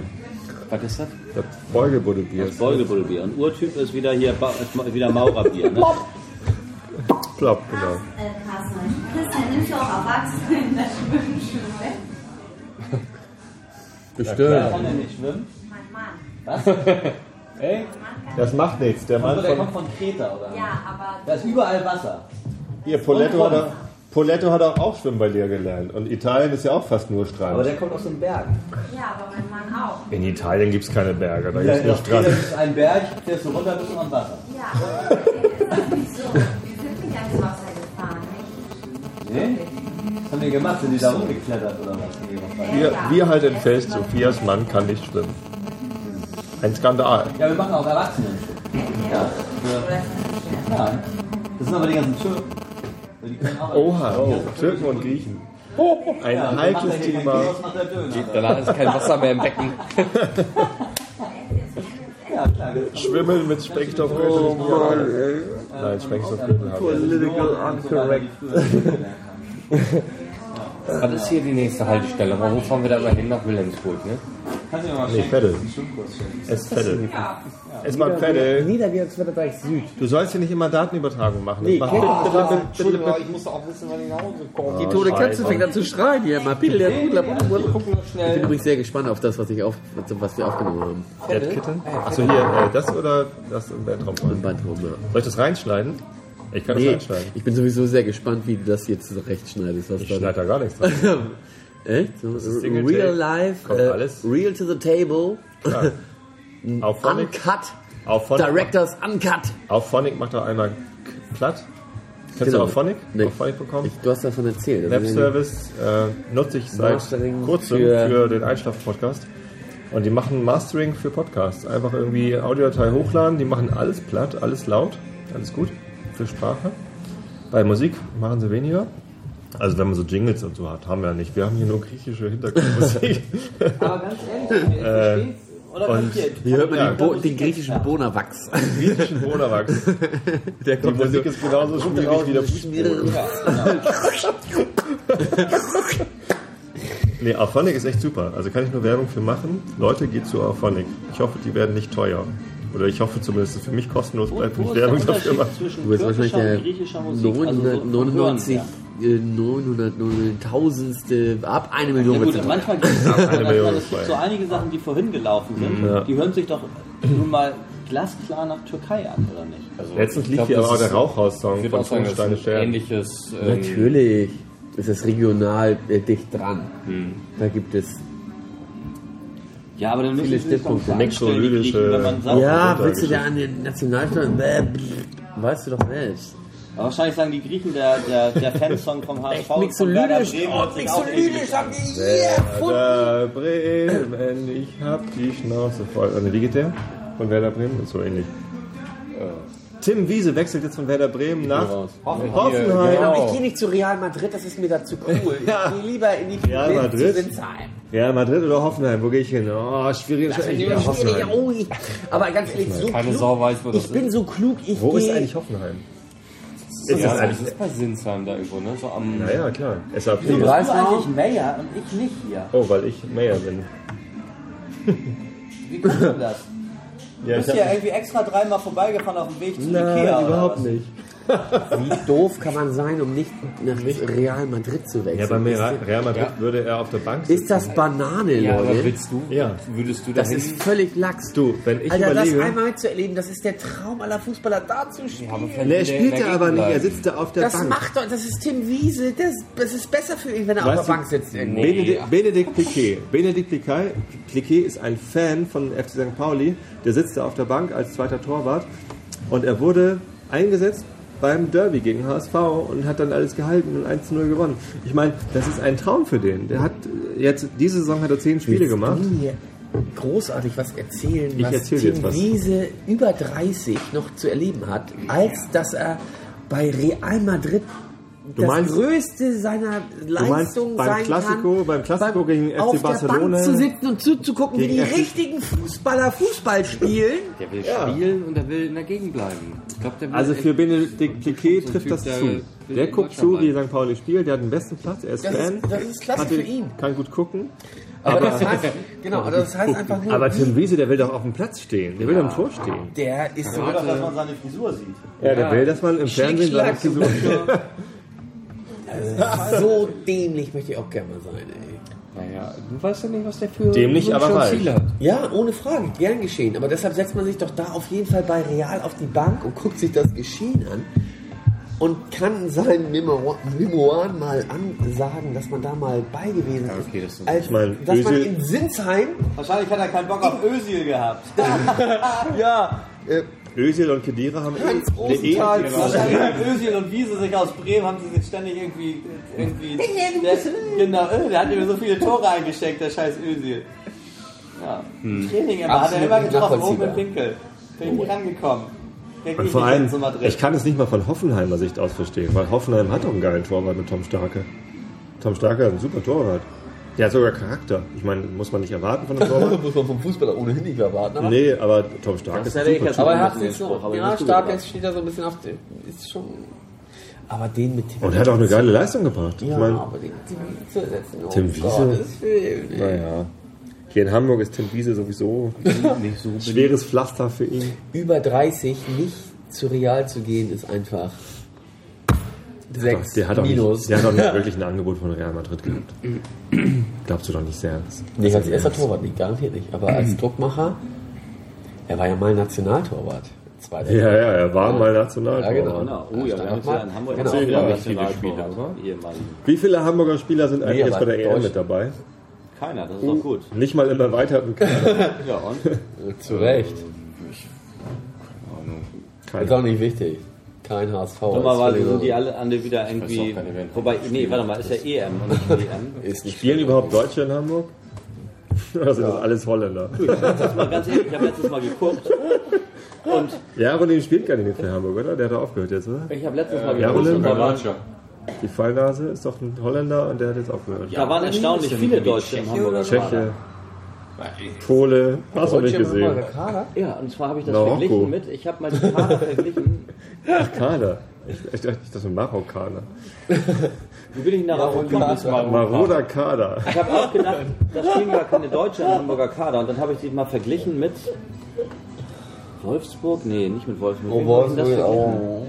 Speaker 4: Was ist das?
Speaker 2: Das Beugelbuddelbier
Speaker 5: Das
Speaker 2: ist
Speaker 5: Beugelbuddelbier. Und Urtyp ist wieder hier ba ist wieder Maurerbier. Ne?
Speaker 2: Plopp, genau.
Speaker 6: Äh, Christian, nimmst du auch Erwachsene in der Schwimmschule? *laughs*
Speaker 7: Bestimmt.
Speaker 5: Kann er nicht schwimmen?
Speaker 6: Mein Mann. *laughs*
Speaker 5: Ey?
Speaker 2: Das macht nichts. Der Mann
Speaker 5: der
Speaker 2: von.
Speaker 5: kommt von Kreta, oder?
Speaker 6: Ja, aber
Speaker 5: Da ist überall Wasser.
Speaker 2: Hier, Poletto hat, er, Poletto hat auch Schwimmen bei dir gelernt. Und Italien ist ja auch fast nur
Speaker 5: Aber
Speaker 2: Strand.
Speaker 5: der kommt aus den Bergen.
Speaker 6: ja, aber mein Mann auch.
Speaker 2: In Italien gibt es keine Berge, da
Speaker 5: Ja,
Speaker 2: gibt es nur Strand.
Speaker 5: ist ein Berg, fährst du runter, bist du am Wasser.
Speaker 6: Ja, aber ist das nicht so. Wir sind nicht ans Wasser gefahren, nicht?
Speaker 5: Ne? Was haben die gemacht? Sind die da rumgeklettert oder was? Nee?
Speaker 2: Wir, wir halten fest, Sophias Mann kann nicht schwimmen. Ein Skandal.
Speaker 5: Ja, wir machen auch Erwachsenen. Ja. Nein. Das sind aber die ganzen Türken.
Speaker 2: Oha, Türken und Griechen. Ein
Speaker 5: Ja,
Speaker 2: heikles Thema.
Speaker 4: Danach ist kein Wasser mehr im Becken. *laughs*
Speaker 5: Ja, klar.
Speaker 2: Schwimmen mit Sprengstoffgürtel. Nein, Sprengstoffgürtel haben wir.
Speaker 5: Political uncorrect.
Speaker 4: Was ist hier die nächste Haltestelle? Wo fahren wir da mal hin? Nach Wilhelmsburg, ne?
Speaker 5: Kannst du mir mal
Speaker 2: Nee? Vettel. Es Vettel. Es war Vettel.
Speaker 7: Niederwärtswetterdeich Süd.
Speaker 2: Du sollst hier nicht immer Datenübertragung machen.
Speaker 7: Nee,
Speaker 2: macht-
Speaker 7: Entschuldigung,
Speaker 4: Entschuldigung, ich musste auch wissen, wann ich nach Hause komme.
Speaker 7: Die tote Katze fängt an zu schreien hier. Mal bitte, der Pudler, Ich bin übrigens sehr gespannt auf das, was, ich auf, was wir aufgenommen haben.
Speaker 2: Dead Kitten? Achso, hier, äh, das oder das im Weltraum?
Speaker 7: Im Bandraum, ja.
Speaker 2: Soll ich das reinschneiden? Ich kann das
Speaker 7: Nee,
Speaker 2: reinschneiden.
Speaker 7: ich bin sowieso sehr gespannt, wie du das jetzt recht schneidest. Was
Speaker 2: Ich schneide da gar nichts dran.
Speaker 7: Echt? *laughs* So,
Speaker 2: Single
Speaker 7: real life,
Speaker 2: Kommt
Speaker 7: äh,
Speaker 2: alles.
Speaker 7: real to the table,
Speaker 2: Klar. *laughs* Auf Phonic,
Speaker 7: uncut,
Speaker 2: auf Phonic,
Speaker 7: directors uncut.
Speaker 2: auf Phonic macht er einmal k- platt. Kennst
Speaker 7: Genau.
Speaker 2: du auf Phonic?
Speaker 7: Nee.
Speaker 2: Auf Phonic bekommen?
Speaker 7: Ich, du hast davon erzählt. Also
Speaker 2: Webservice äh, nutze ich seit
Speaker 7: Mastering
Speaker 2: kurzem für,
Speaker 7: für-
Speaker 2: den Einschlaf-Podcast. Und die machen Mastering für Podcasts. Einfach irgendwie Audiodatei hochladen, die machen alles platt, alles laut, alles gut für Sprache. Bei Musik machen sie weniger. Also wenn man so Jingles und so hat, haben wir ja nicht. Wir haben hier nur griechische Hintergrundmusik. *laughs*
Speaker 5: Aber ganz ehrlich, ich versteh's. Oder
Speaker 2: und
Speaker 5: hier,
Speaker 3: Hier hört man
Speaker 2: Ja,
Speaker 3: den, Bo den griechischen Bonawachs.
Speaker 2: griechischen Bonawachs. *laughs*
Speaker 3: Der
Speaker 2: Die
Speaker 3: kommt
Speaker 2: Musik ist genauso schwierig wie der Fußboden. Nee, Auphonic ist echt super. Also kann ich nur Werbung für machen. Leute, geht zu Auphonic. Ich hoffe, die werden nicht teuer. Oder ich hoffe zumindest, dass es für mich kostenlos bleibt, wenn
Speaker 5: Wo
Speaker 2: ich
Speaker 5: ist der
Speaker 2: Werbung dafür
Speaker 5: zwischen
Speaker 3: Du bist wahrscheinlich der
Speaker 5: und griechischer Musik? Also so vom
Speaker 3: 999,
Speaker 5: Hören,
Speaker 3: äh, 900.000. ab eine. Million
Speaker 5: Ja gut, manchmal *laughs* gibt es
Speaker 2: ist
Speaker 5: so einige Sachen, die vorhin gelaufen sind,
Speaker 2: Ja.
Speaker 5: die hören sich doch nun mal glasklar nach Türkei an, oder nicht?
Speaker 4: Also,
Speaker 2: Letztens lief hier aber auch der Rauchhaus-Song von
Speaker 4: auch sagen, das ist
Speaker 2: Steine
Speaker 4: ein
Speaker 2: Stern.
Speaker 4: ähnliches. ähm,
Speaker 3: Natürlich ist es regional äh, dicht dran. Da gibt es.
Speaker 5: Ja, aber dann müssen Sie sich man sagt,
Speaker 3: Ja, willst du da an den pff, Weißt du doch selbst.
Speaker 5: Aber wahrscheinlich sagen die Griechen, der, der, der Fansong vom HSV
Speaker 3: Echt
Speaker 5: von Werder
Speaker 3: mixolydisch.
Speaker 5: Bremen
Speaker 3: Oh, mixolydisch haben die hier erfunden.
Speaker 2: Werder Bremen, ich hab die Schnauze voll. Also, wie geht der? Von Werder Bremen? Ist so ähnlich. Tim Wiese wechselt jetzt von Werder Bremen nach Hoffenheim.
Speaker 3: Genau. Ich gehe nicht zu Real Madrid, das ist mir da zu cool. *laughs*
Speaker 2: Ja.
Speaker 3: Ich gehe lieber in die
Speaker 2: Real
Speaker 3: Provinz
Speaker 2: Madrid?
Speaker 3: zu Sinsheim.
Speaker 2: Real Madrid oder Hoffenheim? Wo gehe ich hin? Oh, schwierig.
Speaker 3: Das ist
Speaker 2: Ich
Speaker 3: ja schwierig.
Speaker 2: Hoffenheim.
Speaker 3: Oh, ich, aber ganz ehrlich, so
Speaker 4: Keine
Speaker 3: klug,
Speaker 4: Sau weiß, wo das
Speaker 3: ich bin so klug, ich
Speaker 2: Wo ist
Speaker 3: gehe...
Speaker 2: eigentlich Hoffenheim? Ist
Speaker 4: Ja,
Speaker 2: das
Speaker 4: das
Speaker 2: eigentlich.
Speaker 4: ist bei Sinsheim da irgendwo, ne? So am.
Speaker 2: Naja, klar. SAP.
Speaker 5: Bist du
Speaker 3: Weißt
Speaker 5: eigentlich Mayer und ich nicht hier?
Speaker 2: Oh, weil ich Mayor bin.
Speaker 5: Wie kommt denn das?
Speaker 2: Ja,
Speaker 5: Du bist ja irgendwie extra dreimal vorbeigefahren auf dem Weg zu
Speaker 2: Nein,
Speaker 5: Ikea
Speaker 2: überhaupt nicht.
Speaker 3: Wie doof kann man sein, um nicht nach Real Madrid zu wechseln?
Speaker 2: Ja, bei Real Real Madrid
Speaker 4: Ja.
Speaker 2: würde er auf der Bank sitzen.
Speaker 3: ist das Banane,
Speaker 4: Ja, aber
Speaker 3: Leute?
Speaker 4: willst du?
Speaker 2: Ja.
Speaker 4: Würdest du
Speaker 3: Das
Speaker 4: dahin?
Speaker 3: ist völlig lax.
Speaker 2: Du, wenn ich
Speaker 3: Alter, das
Speaker 2: überlege.
Speaker 3: einmal mitzuerleben, das ist der Traum aller Fußballer, da zu spielen.
Speaker 4: Ja, aber
Speaker 2: Nee, er spielt ja aber nicht, er sitzt da auf der
Speaker 3: das
Speaker 2: Bank.
Speaker 3: macht doch, das ist Tim Wiese, das, das ist besser für ihn, wenn er
Speaker 2: Weißt
Speaker 3: auf der
Speaker 2: du,
Speaker 3: Bank sitzt irgendwo.
Speaker 4: Nee.
Speaker 2: Benedikt, Benedikt Piquet. Benedikt Piquet, Piquet ist ein Fan von FC St. Pauli. Der sitzt da auf der Bank als zweiter Torwart und er wurde eingesetzt beim Derby gegen HSV und hat dann alles gehalten und 1-0 gewonnen. Ich meine, das ist ein Traum für den. Der hat äh, jetzt, diese Saison hat er 10 Spiele
Speaker 3: Willst
Speaker 2: gemacht.
Speaker 3: großartig was erzählen,
Speaker 2: Ich
Speaker 3: was
Speaker 2: erzähl
Speaker 3: Tim
Speaker 2: jetzt was.
Speaker 3: Wiese über 30 noch zu erleben hat, als dass er bei Real Madrid
Speaker 2: Du
Speaker 3: das
Speaker 2: meinst-
Speaker 3: Größte seiner
Speaker 2: meinst
Speaker 3: Leistung
Speaker 2: beim
Speaker 3: sein
Speaker 2: Klassiko-
Speaker 3: kann,
Speaker 2: beim Klassiko gegen FC
Speaker 3: auf der
Speaker 2: Barcelona,
Speaker 3: Bank zu sitzen und zuzugucken, wie die
Speaker 2: FC
Speaker 3: richtigen Fußballer Fußball spielen.
Speaker 4: Der will spielen und er will in der Gegend bleiben. Ich glaub, der will
Speaker 2: Also für Benedikt Piquet
Speaker 4: so
Speaker 2: trifft das
Speaker 4: der
Speaker 2: zu.
Speaker 4: will
Speaker 2: Der guckt zu, wie. St. Pauli spielt. Der hat den besten Platz. Er ist
Speaker 3: Das ist-
Speaker 2: Fan.
Speaker 3: das ist klasse für ihn.
Speaker 2: Kann gut gucken.
Speaker 3: Aber, das heißt, genau, aber das heißt einfach nur,
Speaker 2: Aber Tim Wiese, der will doch auf dem Platz stehen. Der will am Tor stehen.
Speaker 3: der ist so,
Speaker 5: Nur, dass man seine Frisur sieht.
Speaker 2: Ja, der will, dass man im Fernsehen seine
Speaker 3: Schnick, *laughs* *laughs*
Speaker 2: Frisur
Speaker 3: so dämlich möchte ich auch gerne mal sein, ey.
Speaker 4: Naja, du weißt ja nicht, was der für
Speaker 2: Dämlich, aber reich.
Speaker 4: Ziele hat.
Speaker 3: Ja, ohne Frage, gern geschehen. Aber deshalb setzt man sich doch da auf jeden Fall bei Real auf die Bank und guckt sich das Geschehen an und kann seinen Memoir Memoiren mal ansagen, dass man da mal bei gewesen ist.
Speaker 4: Ja, okay, das ist-
Speaker 3: Als,
Speaker 2: Ich mein,
Speaker 3: dass man
Speaker 2: Özil-
Speaker 3: in Sinsheim,
Speaker 5: Wahrscheinlich hat er keinen Bock auf Özil gehabt. *laughs* *laughs*
Speaker 3: ja, äh,
Speaker 2: Özil und Kedira haben
Speaker 3: Hans
Speaker 2: eine
Speaker 3: Rosenthal,
Speaker 5: Özil und Wiese sich aus Bremen, haben sie sich ständig irgendwie... irgendwie der, genau, äh, der hat immer so viele Tore eingesteckt, der scheiß Özil. Ja. Training immer, hat er
Speaker 3: Absolut
Speaker 5: immer getroffen, oben im Winkel. Bin ich nicht rangekommen.
Speaker 2: Und
Speaker 5: ich
Speaker 2: vor allem,
Speaker 5: hin zu Madrid.
Speaker 2: ich kann es nicht mal von Hoffenheimer Sicht aus verstehen, weil Hoffenheim hat auch einen geilen Torwart mit Tom Starke. Tom Starke hat einen super Torwart. Der hat sogar Charakter. Ich meine, muss man nicht erwarten von einem Torwart. *laughs*
Speaker 3: muss man vom Fußballer ohnehin nicht erwarten. Aber,
Speaker 2: nee, aber Tom Starke ist ein super
Speaker 3: aber er hat jetzt
Speaker 5: Spruch,
Speaker 3: so,
Speaker 5: aber
Speaker 3: ja, stark, jetzt steht er so ein bisschen auf, der- ist schon, aber den mit Tim
Speaker 2: Und er hat auch eine geile Leistung gebracht. Ich
Speaker 3: Ja,
Speaker 2: meine,
Speaker 3: aber den Tim Wiese zu ersetzen, oh
Speaker 2: Tim
Speaker 3: Gott,
Speaker 2: Wiese?
Speaker 3: nee.
Speaker 2: naja. Hier in Hamburg ist Tim Wiese sowieso
Speaker 4: Nicht so *laughs*
Speaker 2: schweres Pflaster für ihn.
Speaker 3: über 30 nicht zu Real zu gehen, ist einfach 6
Speaker 2: der hat auch
Speaker 3: minus.
Speaker 2: nicht, der hat auch nicht *laughs* wirklich ein Angebot von Real Madrid gehabt. Glaubst du doch nicht sehr ernst.
Speaker 3: nee, als erster Torwart nicht, garantiert nicht. Aber als Druckmacher, er war ja mal Nationaltorwart. Zweiter
Speaker 2: Ja, ja, er war mal
Speaker 3: Ja,
Speaker 2: Nationaltorwart.
Speaker 3: genau.
Speaker 5: Genau. Oh ja, wir haben ja in Hamburg
Speaker 3: Genau.
Speaker 2: Ja,
Speaker 5: Nationaltorwart. Ehemaligen.
Speaker 2: Wie viele Hamburger Spieler sind eigentlich jetzt bei der EM mit dabei?
Speaker 5: Keiner, das ist doch gut.
Speaker 2: Nicht mal im erweiterten *laughs* Kader.
Speaker 5: Ja, und?
Speaker 3: Zu Recht. Ist
Speaker 2: Keiner.
Speaker 3: auch nicht wichtig. Kein HSV.
Speaker 5: Dummerweise sind die alle, alle wieder irgendwie. Wobei, nee, warte mal, ist ja EM und nicht *laughs* WM.
Speaker 3: ist nicht
Speaker 2: Spielen überhaupt Deutsche in Hamburg? Oder sind das alles Holländer?
Speaker 5: Letztes Mal, ganz ehrlich, ich habe letztes Mal geguckt und
Speaker 2: Ja, Ronin spielt gar nicht mehr für Hamburg, oder? Der hat aufgehört jetzt, oder?
Speaker 5: ich habe letztes Mal
Speaker 2: Ja,
Speaker 5: geguckt
Speaker 2: Roland?
Speaker 5: und da waren.
Speaker 2: Die Fallnase ist doch ein Holländer und der hat jetzt aufgehört.
Speaker 5: Da waren erstaunlich viele Deutsche im Hamburger
Speaker 2: Tscheche. Pole, hast du nicht gesehen.
Speaker 5: Ja, und zwar habe ich das
Speaker 2: Marokko.
Speaker 5: verglichen mit, ich habe mal die Kader verglichen.
Speaker 2: Ach, Kader. Ich, ich dachte, das ist Marokkaner.
Speaker 5: Wie bin ich darauf gekommen?
Speaker 2: Maroder Kader.
Speaker 5: Ich habe auch gedacht, da stehen gar keine Deutsche im Hamburger Kader. Und dann habe ich die mal verglichen mit Wolfsburg? Nee, nicht mit Wolfsburg.
Speaker 7: Oh,
Speaker 5: das
Speaker 7: Wolfsburg,
Speaker 5: verglichen?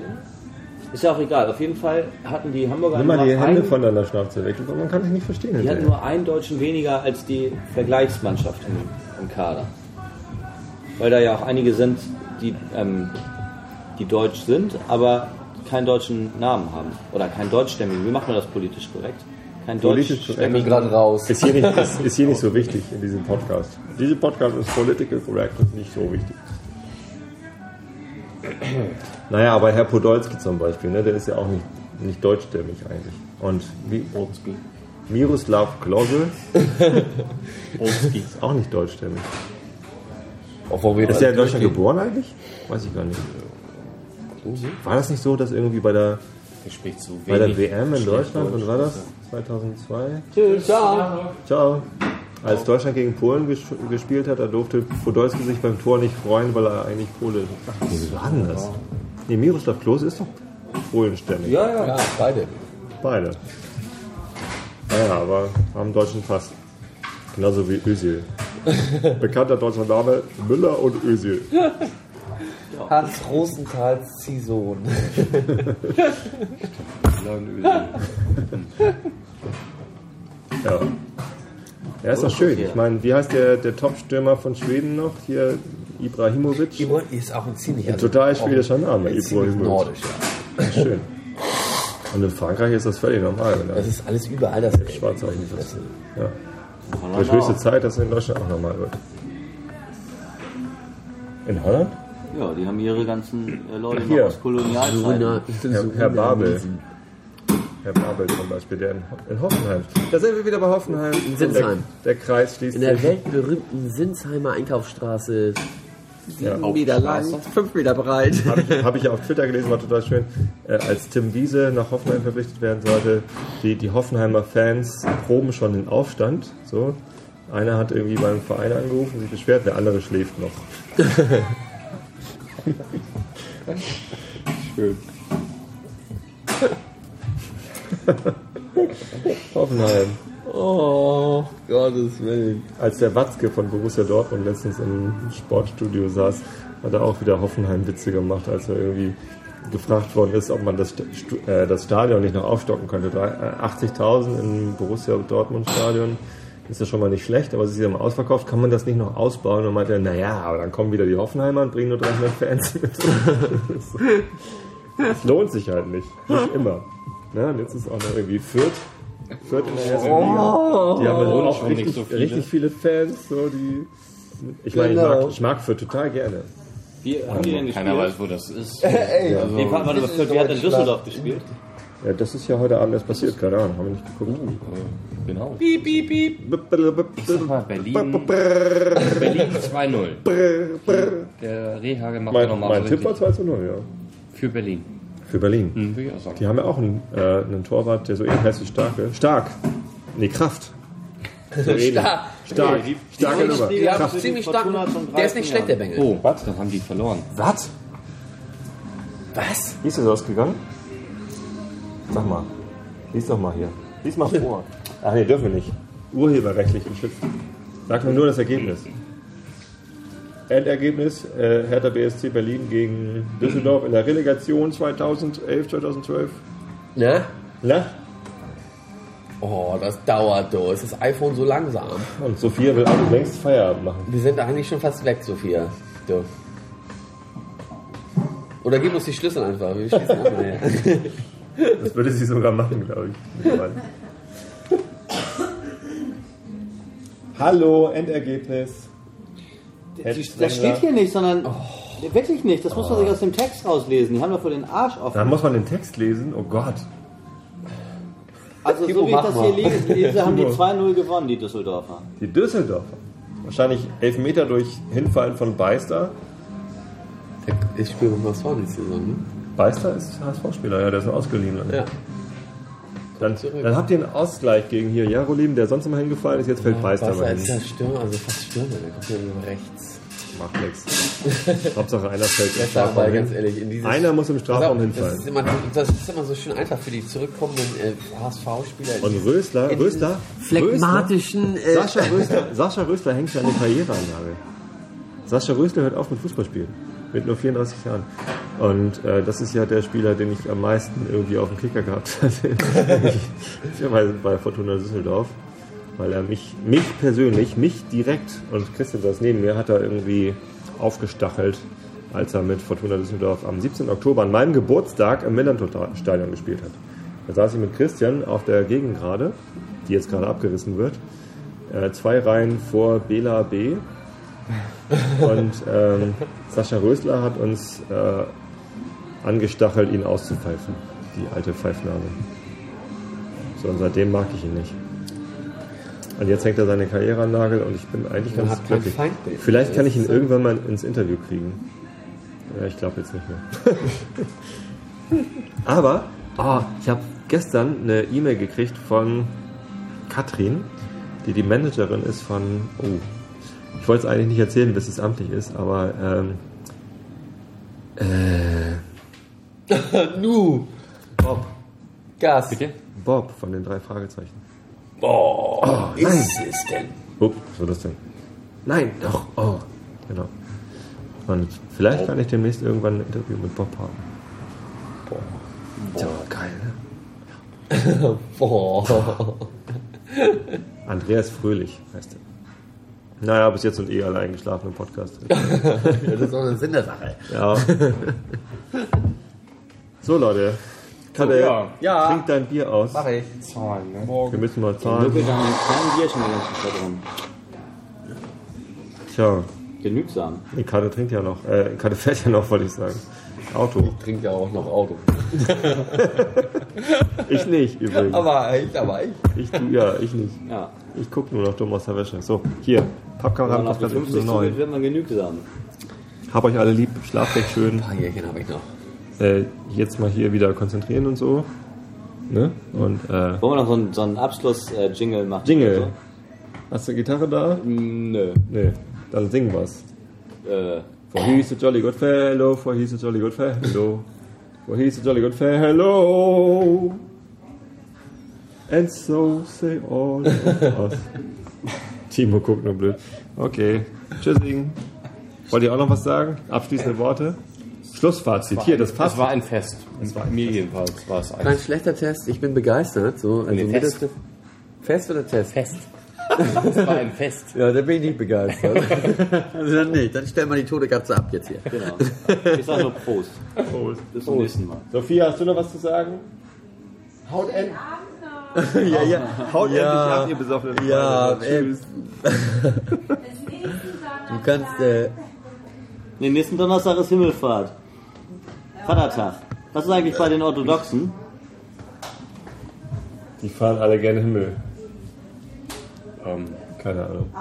Speaker 5: Ist ja auch egal. Auf jeden Fall hatten die Hamburger
Speaker 2: Nimm mal die Hände
Speaker 5: einen,
Speaker 2: von deiner Schnauze weg, aber man kann dich nicht verstehen.
Speaker 5: die hatten nur einen Deutschen weniger als die Vergleichsmannschaft im, im Kader. Weil da ja auch einige sind, die, ähm, die deutsch sind, aber keinen deutschen Namen haben. Oder keinen deutschstämmigen. Wie macht man das politisch korrekt? Kein
Speaker 2: Politisch
Speaker 5: deutschstämmigen.
Speaker 7: gerade raus.
Speaker 2: Ist hier, nicht, ist, ist hier nicht so *laughs* wichtig in diesem Podcast. Dieser Podcast ist political correct und nicht so wichtig. Naja, aber Herr Podolski zum Beispiel, ne, der ist ja auch nicht, nicht deutschstämmig eigentlich. Und wie, Miroslav Klose *laughs* ist auch nicht deutschstämmig.
Speaker 7: Obwohl wir
Speaker 2: Ist der in Deutschland geboren eigentlich? Weiß ich gar nicht. War das nicht so, dass irgendwie bei der, bei der WM in Deutschland,
Speaker 4: Deutsch.
Speaker 2: wann war das? 2002?
Speaker 5: Tschüss.
Speaker 2: Ciao. Als Deutschland gegen Polen ges gespielt hat, da durfte Podolski sich beim Tor nicht freuen, weil er eigentlich Pole ist. Ach, wie war denn das? Nee, Miroslav Klose ist doch Polenstämmig.
Speaker 5: Ja, ja.
Speaker 7: Ja, beide.
Speaker 2: Beide. Naja, aber haben deutschen Pass. Genauso wie Özil. *laughs* Bekannter deutscher Name Müller und Özil. *laughs*
Speaker 7: Hans Rosenthals Ziehsohn. *laughs*
Speaker 2: Ja. Ja, ist doch schön. Ich meine, wie heißt der, der Top-Stürmer von Schweden noch? Hier, Ibrahimovic?
Speaker 7: Ibrahim ist auch ein ziemlich also
Speaker 2: Total schwedischer Name,
Speaker 7: ein
Speaker 2: Ibrahimovic.
Speaker 7: nordisch, ja.
Speaker 2: Schön. Und in Frankreich ist das völlig normal, wenn
Speaker 7: Das ist alles überall das
Speaker 2: schwarz auf dem ist. Ja. Wird höchste. Zeit, dass es in Deutschland auch normal wird. In Holland?
Speaker 5: Ja, die haben ihre ganzen äh, Leute
Speaker 2: Hier.
Speaker 5: noch aus Kolonialzeiten.
Speaker 2: Herr, Herr Babel. Herr Babel zum Beispiel, der in, in Hoffenheim. Da sind wir wieder bei Hoffenheim.
Speaker 7: In Sinsheim.
Speaker 2: Der, der Kreis schließt
Speaker 7: In der
Speaker 2: sich.
Speaker 7: weltberühmten Sinsheimer Einkaufsstraße. Sieben
Speaker 2: Ja.
Speaker 7: Meter lang, fünf Meter breit.
Speaker 2: Habe ich, hab ich auf Twitter gelesen, war total schön. Äh, als Tim Wiese nach Hoffenheim verpflichtet werden sollte, die, die Hoffenheimer Fans proben schon den Aufstand. So. Einer hat irgendwie beim Verein angerufen und sich beschwert, der andere schläft noch. *laughs* schön. Hoffenheim.
Speaker 7: Oh, Gottes Willen.
Speaker 2: Als der Watzke von Borussia Dortmund letztens im Sportstudio saß, hat er auch wieder Hoffenheim-Witze gemacht, als er irgendwie gefragt worden ist, ob man das, äh, das Stadion nicht noch aufstocken könnte. Drei- äh, 80.000 im Borussia Dortmund-Stadion ist ja schon mal nicht schlecht, aber es ist ja mal ausverkauft. Kann man das nicht noch ausbauen? Und meinte er, naja, aber dann kommen wieder die Hoffenheimer und bringen nur 300 Fans mit. *laughs* Das lohnt sich halt nicht. Nicht immer. Ne? Und jetzt ist auch noch irgendwie Fürth. Fürth in der ersten Liga. Die haben halt auch
Speaker 4: schon nicht
Speaker 2: richtig,
Speaker 4: so viele.
Speaker 2: richtig viele Fans, so die. Ich meine, ich,
Speaker 7: Genau.
Speaker 2: mag, ich mag Fürth total gerne.
Speaker 5: Wie haben die denn gespielt?
Speaker 4: Keiner weiß, wo das ist. *laughs*
Speaker 7: Ey,
Speaker 4: Also,
Speaker 5: Nee, warte mal, Fürth, wie hat denn Düsseldorf gespielt?
Speaker 2: Ja, das ist ja heute Abend erst passiert, keine Ahnung, haben wir nicht geguckt.
Speaker 4: Genau.
Speaker 2: Piep, piep, piep.
Speaker 4: Ich sag mal Berlin. Berlin 2-0. Der Rehagel macht ja
Speaker 2: Mein,
Speaker 4: nochmal
Speaker 2: mein Tipp war
Speaker 4: richtig
Speaker 2: 2 zu 0, ja.
Speaker 4: für Berlin.
Speaker 2: Für Berlin.
Speaker 4: Hm, will ich auch sagen.
Speaker 2: Die haben ja auch einen, äh, einen Torwart, der so ähnlich heißt wie Starke. Stark! Nee, Kraft. So.
Speaker 7: Stark.
Speaker 2: Stark. Starke Nummer.
Speaker 7: Die haben
Speaker 5: Kraft.
Speaker 7: ziemlich stark. Der ist nicht
Speaker 5: 13
Speaker 7: schlecht, der Bengel.
Speaker 4: Oh, was? Dann haben die verloren.
Speaker 2: Was?
Speaker 7: Was?
Speaker 2: Wie ist das ausgegangen? Sag mal. Lies doch mal hier. Lies mal vor. Ach nee, dürfen wir nicht. Urheberrechtlich geschützt. Sag mir nur das Ergebnis. Endergebnis: äh, Hertha BSC Berlin gegen Düsseldorf in der Relegation 2011, 2012.
Speaker 7: Ne?
Speaker 2: Na?
Speaker 7: Oh, das dauert doch. Ist das iPhone so langsam?
Speaker 2: Und Sophia will auch längst Feierabend machen.
Speaker 7: Wir sind eigentlich schon fast weg, Sophia. Du. Oder gib uns die Schlüssel einfach. Wir schließen auch nachher.
Speaker 2: Das würde sie sogar machen, glaube ich. Hallo, Endergebnis.
Speaker 5: Das steht hier nicht, sondern wirklich nicht. Das muss man sich aus dem Text rauslesen. Die haben doch vor den Arsch offen.
Speaker 2: Da muss man den Text lesen. Oh Gott.
Speaker 5: Also
Speaker 7: Timo,
Speaker 5: so wie ich das
Speaker 7: mal.
Speaker 5: hier lese, lese haben die
Speaker 2: Timo.
Speaker 5: 2-0 gewonnen, die Düsseldorfer.
Speaker 2: Die Düsseldorfer. Wahrscheinlich elf Meter durch Hinfallen von Beister.
Speaker 7: Ich spiele mit was vor nächste Saison, ne?
Speaker 2: Beister ist HSV-Spieler, ja, der ist ein Ausgeliehener.
Speaker 7: Ja.
Speaker 2: Dann, dann habt ihr einen Ausgleich gegen hier Jarolim, der sonst immer hingefallen ist, jetzt fällt Beister
Speaker 3: Wasser
Speaker 2: mal
Speaker 3: ist
Speaker 2: hin.
Speaker 3: der Stürmer, also fast Stürmer, der kommt ja nur rechts.
Speaker 2: Macht nichts. *laughs* Hauptsache einer fällt im
Speaker 3: Das
Speaker 2: Strafraum hin.
Speaker 3: ehrlich,
Speaker 2: Einer muss im Strafraum
Speaker 3: das
Speaker 2: hinfallen.
Speaker 3: ist, immer, das ist immer so schön einfach für die zurückkommenden äh, HSV-Spieler.
Speaker 2: Und Rösler, Rösler,
Speaker 3: phlegmatischen, äh,
Speaker 2: Sascha Rösler, Sascha Rösler hängt seine Karriere an Nagel. Sascha Rösler hört auf mit Fußballspielen. Mit nur 34 Jahren. Und äh, das ist ja der Spieler, den ich am meisten irgendwie auf dem Kicker gehabt *laughs* hatte. Fairerweise bei Fortuna Düsseldorf. Weil er mich, mich persönlich, mich direkt, und Christian saß neben mir, hat er irgendwie aufgestachelt, als er mit Fortuna Düsseldorf am 17. Oktober an meinem Geburtstag im Millantor-Stadion gespielt hat. Da saß ich mit Christian auf der Gegengrade, die jetzt gerade abgerissen wird, äh, zwei Reihen vor Bela B. *laughs* Und ähm, Sascha Rösler hat uns äh, angestachelt, ihn auszupfeifen, die alte Pfeifname. So, und seitdem mag ich ihn nicht. Und jetzt hängt er seine Karriere an Nagel und ich bin eigentlich
Speaker 3: Man
Speaker 2: ganz glücklich. Vielleicht kann ich ihn irgendwann mal ins Interview kriegen. Ja, ich glaube jetzt nicht mehr. *laughs* Aber ah, ich habe gestern eine E-Mail gekriegt von Katrin, die die Managerin ist von. Oh, ich wollte es eigentlich nicht erzählen, bis es amtlich ist, aber ähm, äh, *laughs*
Speaker 3: Nu,
Speaker 2: Bob,
Speaker 3: Gas.
Speaker 2: Bob von den drei Fragezeichen.
Speaker 3: Boah, ist es denn?
Speaker 2: Oh, was war das denn? Nein, doch. Oh, genau. Und vielleicht kann ich demnächst irgendwann ein Interview mit Bob haben. Boah. Ja, geil, ne? *laughs*
Speaker 3: Boah.
Speaker 2: Andreas Fröhlich heißt er. Naja, bis jetzt sind eh alle eingeschlafen im Podcast. *laughs*
Speaker 3: Das ist doch eine Sinn der Sache.
Speaker 2: Ja. So, Leute. Kalle,
Speaker 4: ja.
Speaker 3: Ja.
Speaker 2: trink dein Bier aus.
Speaker 3: Mach ich.
Speaker 4: Zahlen, ne?
Speaker 2: Wir müssen mal
Speaker 5: Der
Speaker 2: zahlen.
Speaker 5: Da einen kleinen Bierchen ganze Zeit drin.
Speaker 2: Tja,
Speaker 5: Genügsam.
Speaker 2: die Kalle trinkt ja noch. Äh, Kalle *laughs* fährt ja noch, wollte ich sagen. Auto.
Speaker 3: Trinkt ja auch noch Auto. *laughs*
Speaker 2: Ich nicht, übrigens.
Speaker 3: Aber ich, aber ich.
Speaker 2: Ich, ja, ich nicht.
Speaker 5: Ja.
Speaker 2: Ich guck nur noch dumm aus der Wäsche. So, hier.
Speaker 5: Auf die
Speaker 2: Podcast
Speaker 5: 50
Speaker 2: Episode
Speaker 5: zugeht,
Speaker 2: 9.
Speaker 5: wird man genügsam.
Speaker 2: Hab euch alle lieb. Schlaft recht schön.
Speaker 3: Ein paar Jährchen habe ich noch.
Speaker 2: Äh, jetzt mal hier wieder konzentrieren und so. Ne? Und, äh,
Speaker 5: Wollen wir noch so einen, so einen Abschluss-Jingle machen?
Speaker 2: Jingle.
Speaker 5: oder
Speaker 2: Hast du Gitarre da?
Speaker 5: So? Nö.
Speaker 2: Nee. Dann sing was.
Speaker 5: Äh,
Speaker 2: For he's a jolly good fellow, for he's a jolly good fellow, for he's a jolly good fellow. And so say all of us. Timo guckt nur blöd. Okay. Tschüssing. Wollt ihr auch noch was sagen? Abschließende Worte? Schlussfazit. Hier, das
Speaker 4: Es
Speaker 2: passt.
Speaker 4: war ein Fest. Es war mir jedenfalls war es
Speaker 3: Kein
Speaker 4: ein
Speaker 3: schlechter Test, ich bin begeistert. So, also
Speaker 4: Nee, Fest.
Speaker 3: das- Fest oder Test?
Speaker 4: Fest. Es war ein Fest. *laughs*
Speaker 3: Ja, da bin ich nicht begeistert. *laughs* also dann nicht. Dann stellen wir die tote Katze ab jetzt hier.
Speaker 5: genau. Ich sag nur Prost.
Speaker 2: Prost.
Speaker 5: Bis zum nächsten Mal.
Speaker 2: Sophia, hast du noch was zu sagen? Haut end. *laughs*
Speaker 3: ja, ja. *laughs*
Speaker 2: Haut
Speaker 3: Ja.
Speaker 2: endlich ab, ihr besoffenen
Speaker 3: Ja,
Speaker 2: Tschüss. *laughs*
Speaker 3: Du kannst, äh,
Speaker 5: Nee, nächsten Donnerstag ist Himmelfahrt. Vatertag. Was ist eigentlich bei den Orthodoxen?
Speaker 2: Die fahren alle gerne Himmel.
Speaker 4: Ähm,
Speaker 2: Keine Ahnung.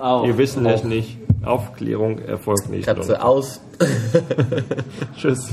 Speaker 5: Auch.
Speaker 2: Wir wissen es nicht. Aufklärung erfolgt nicht.
Speaker 3: Katze aus.
Speaker 2: Tschüss.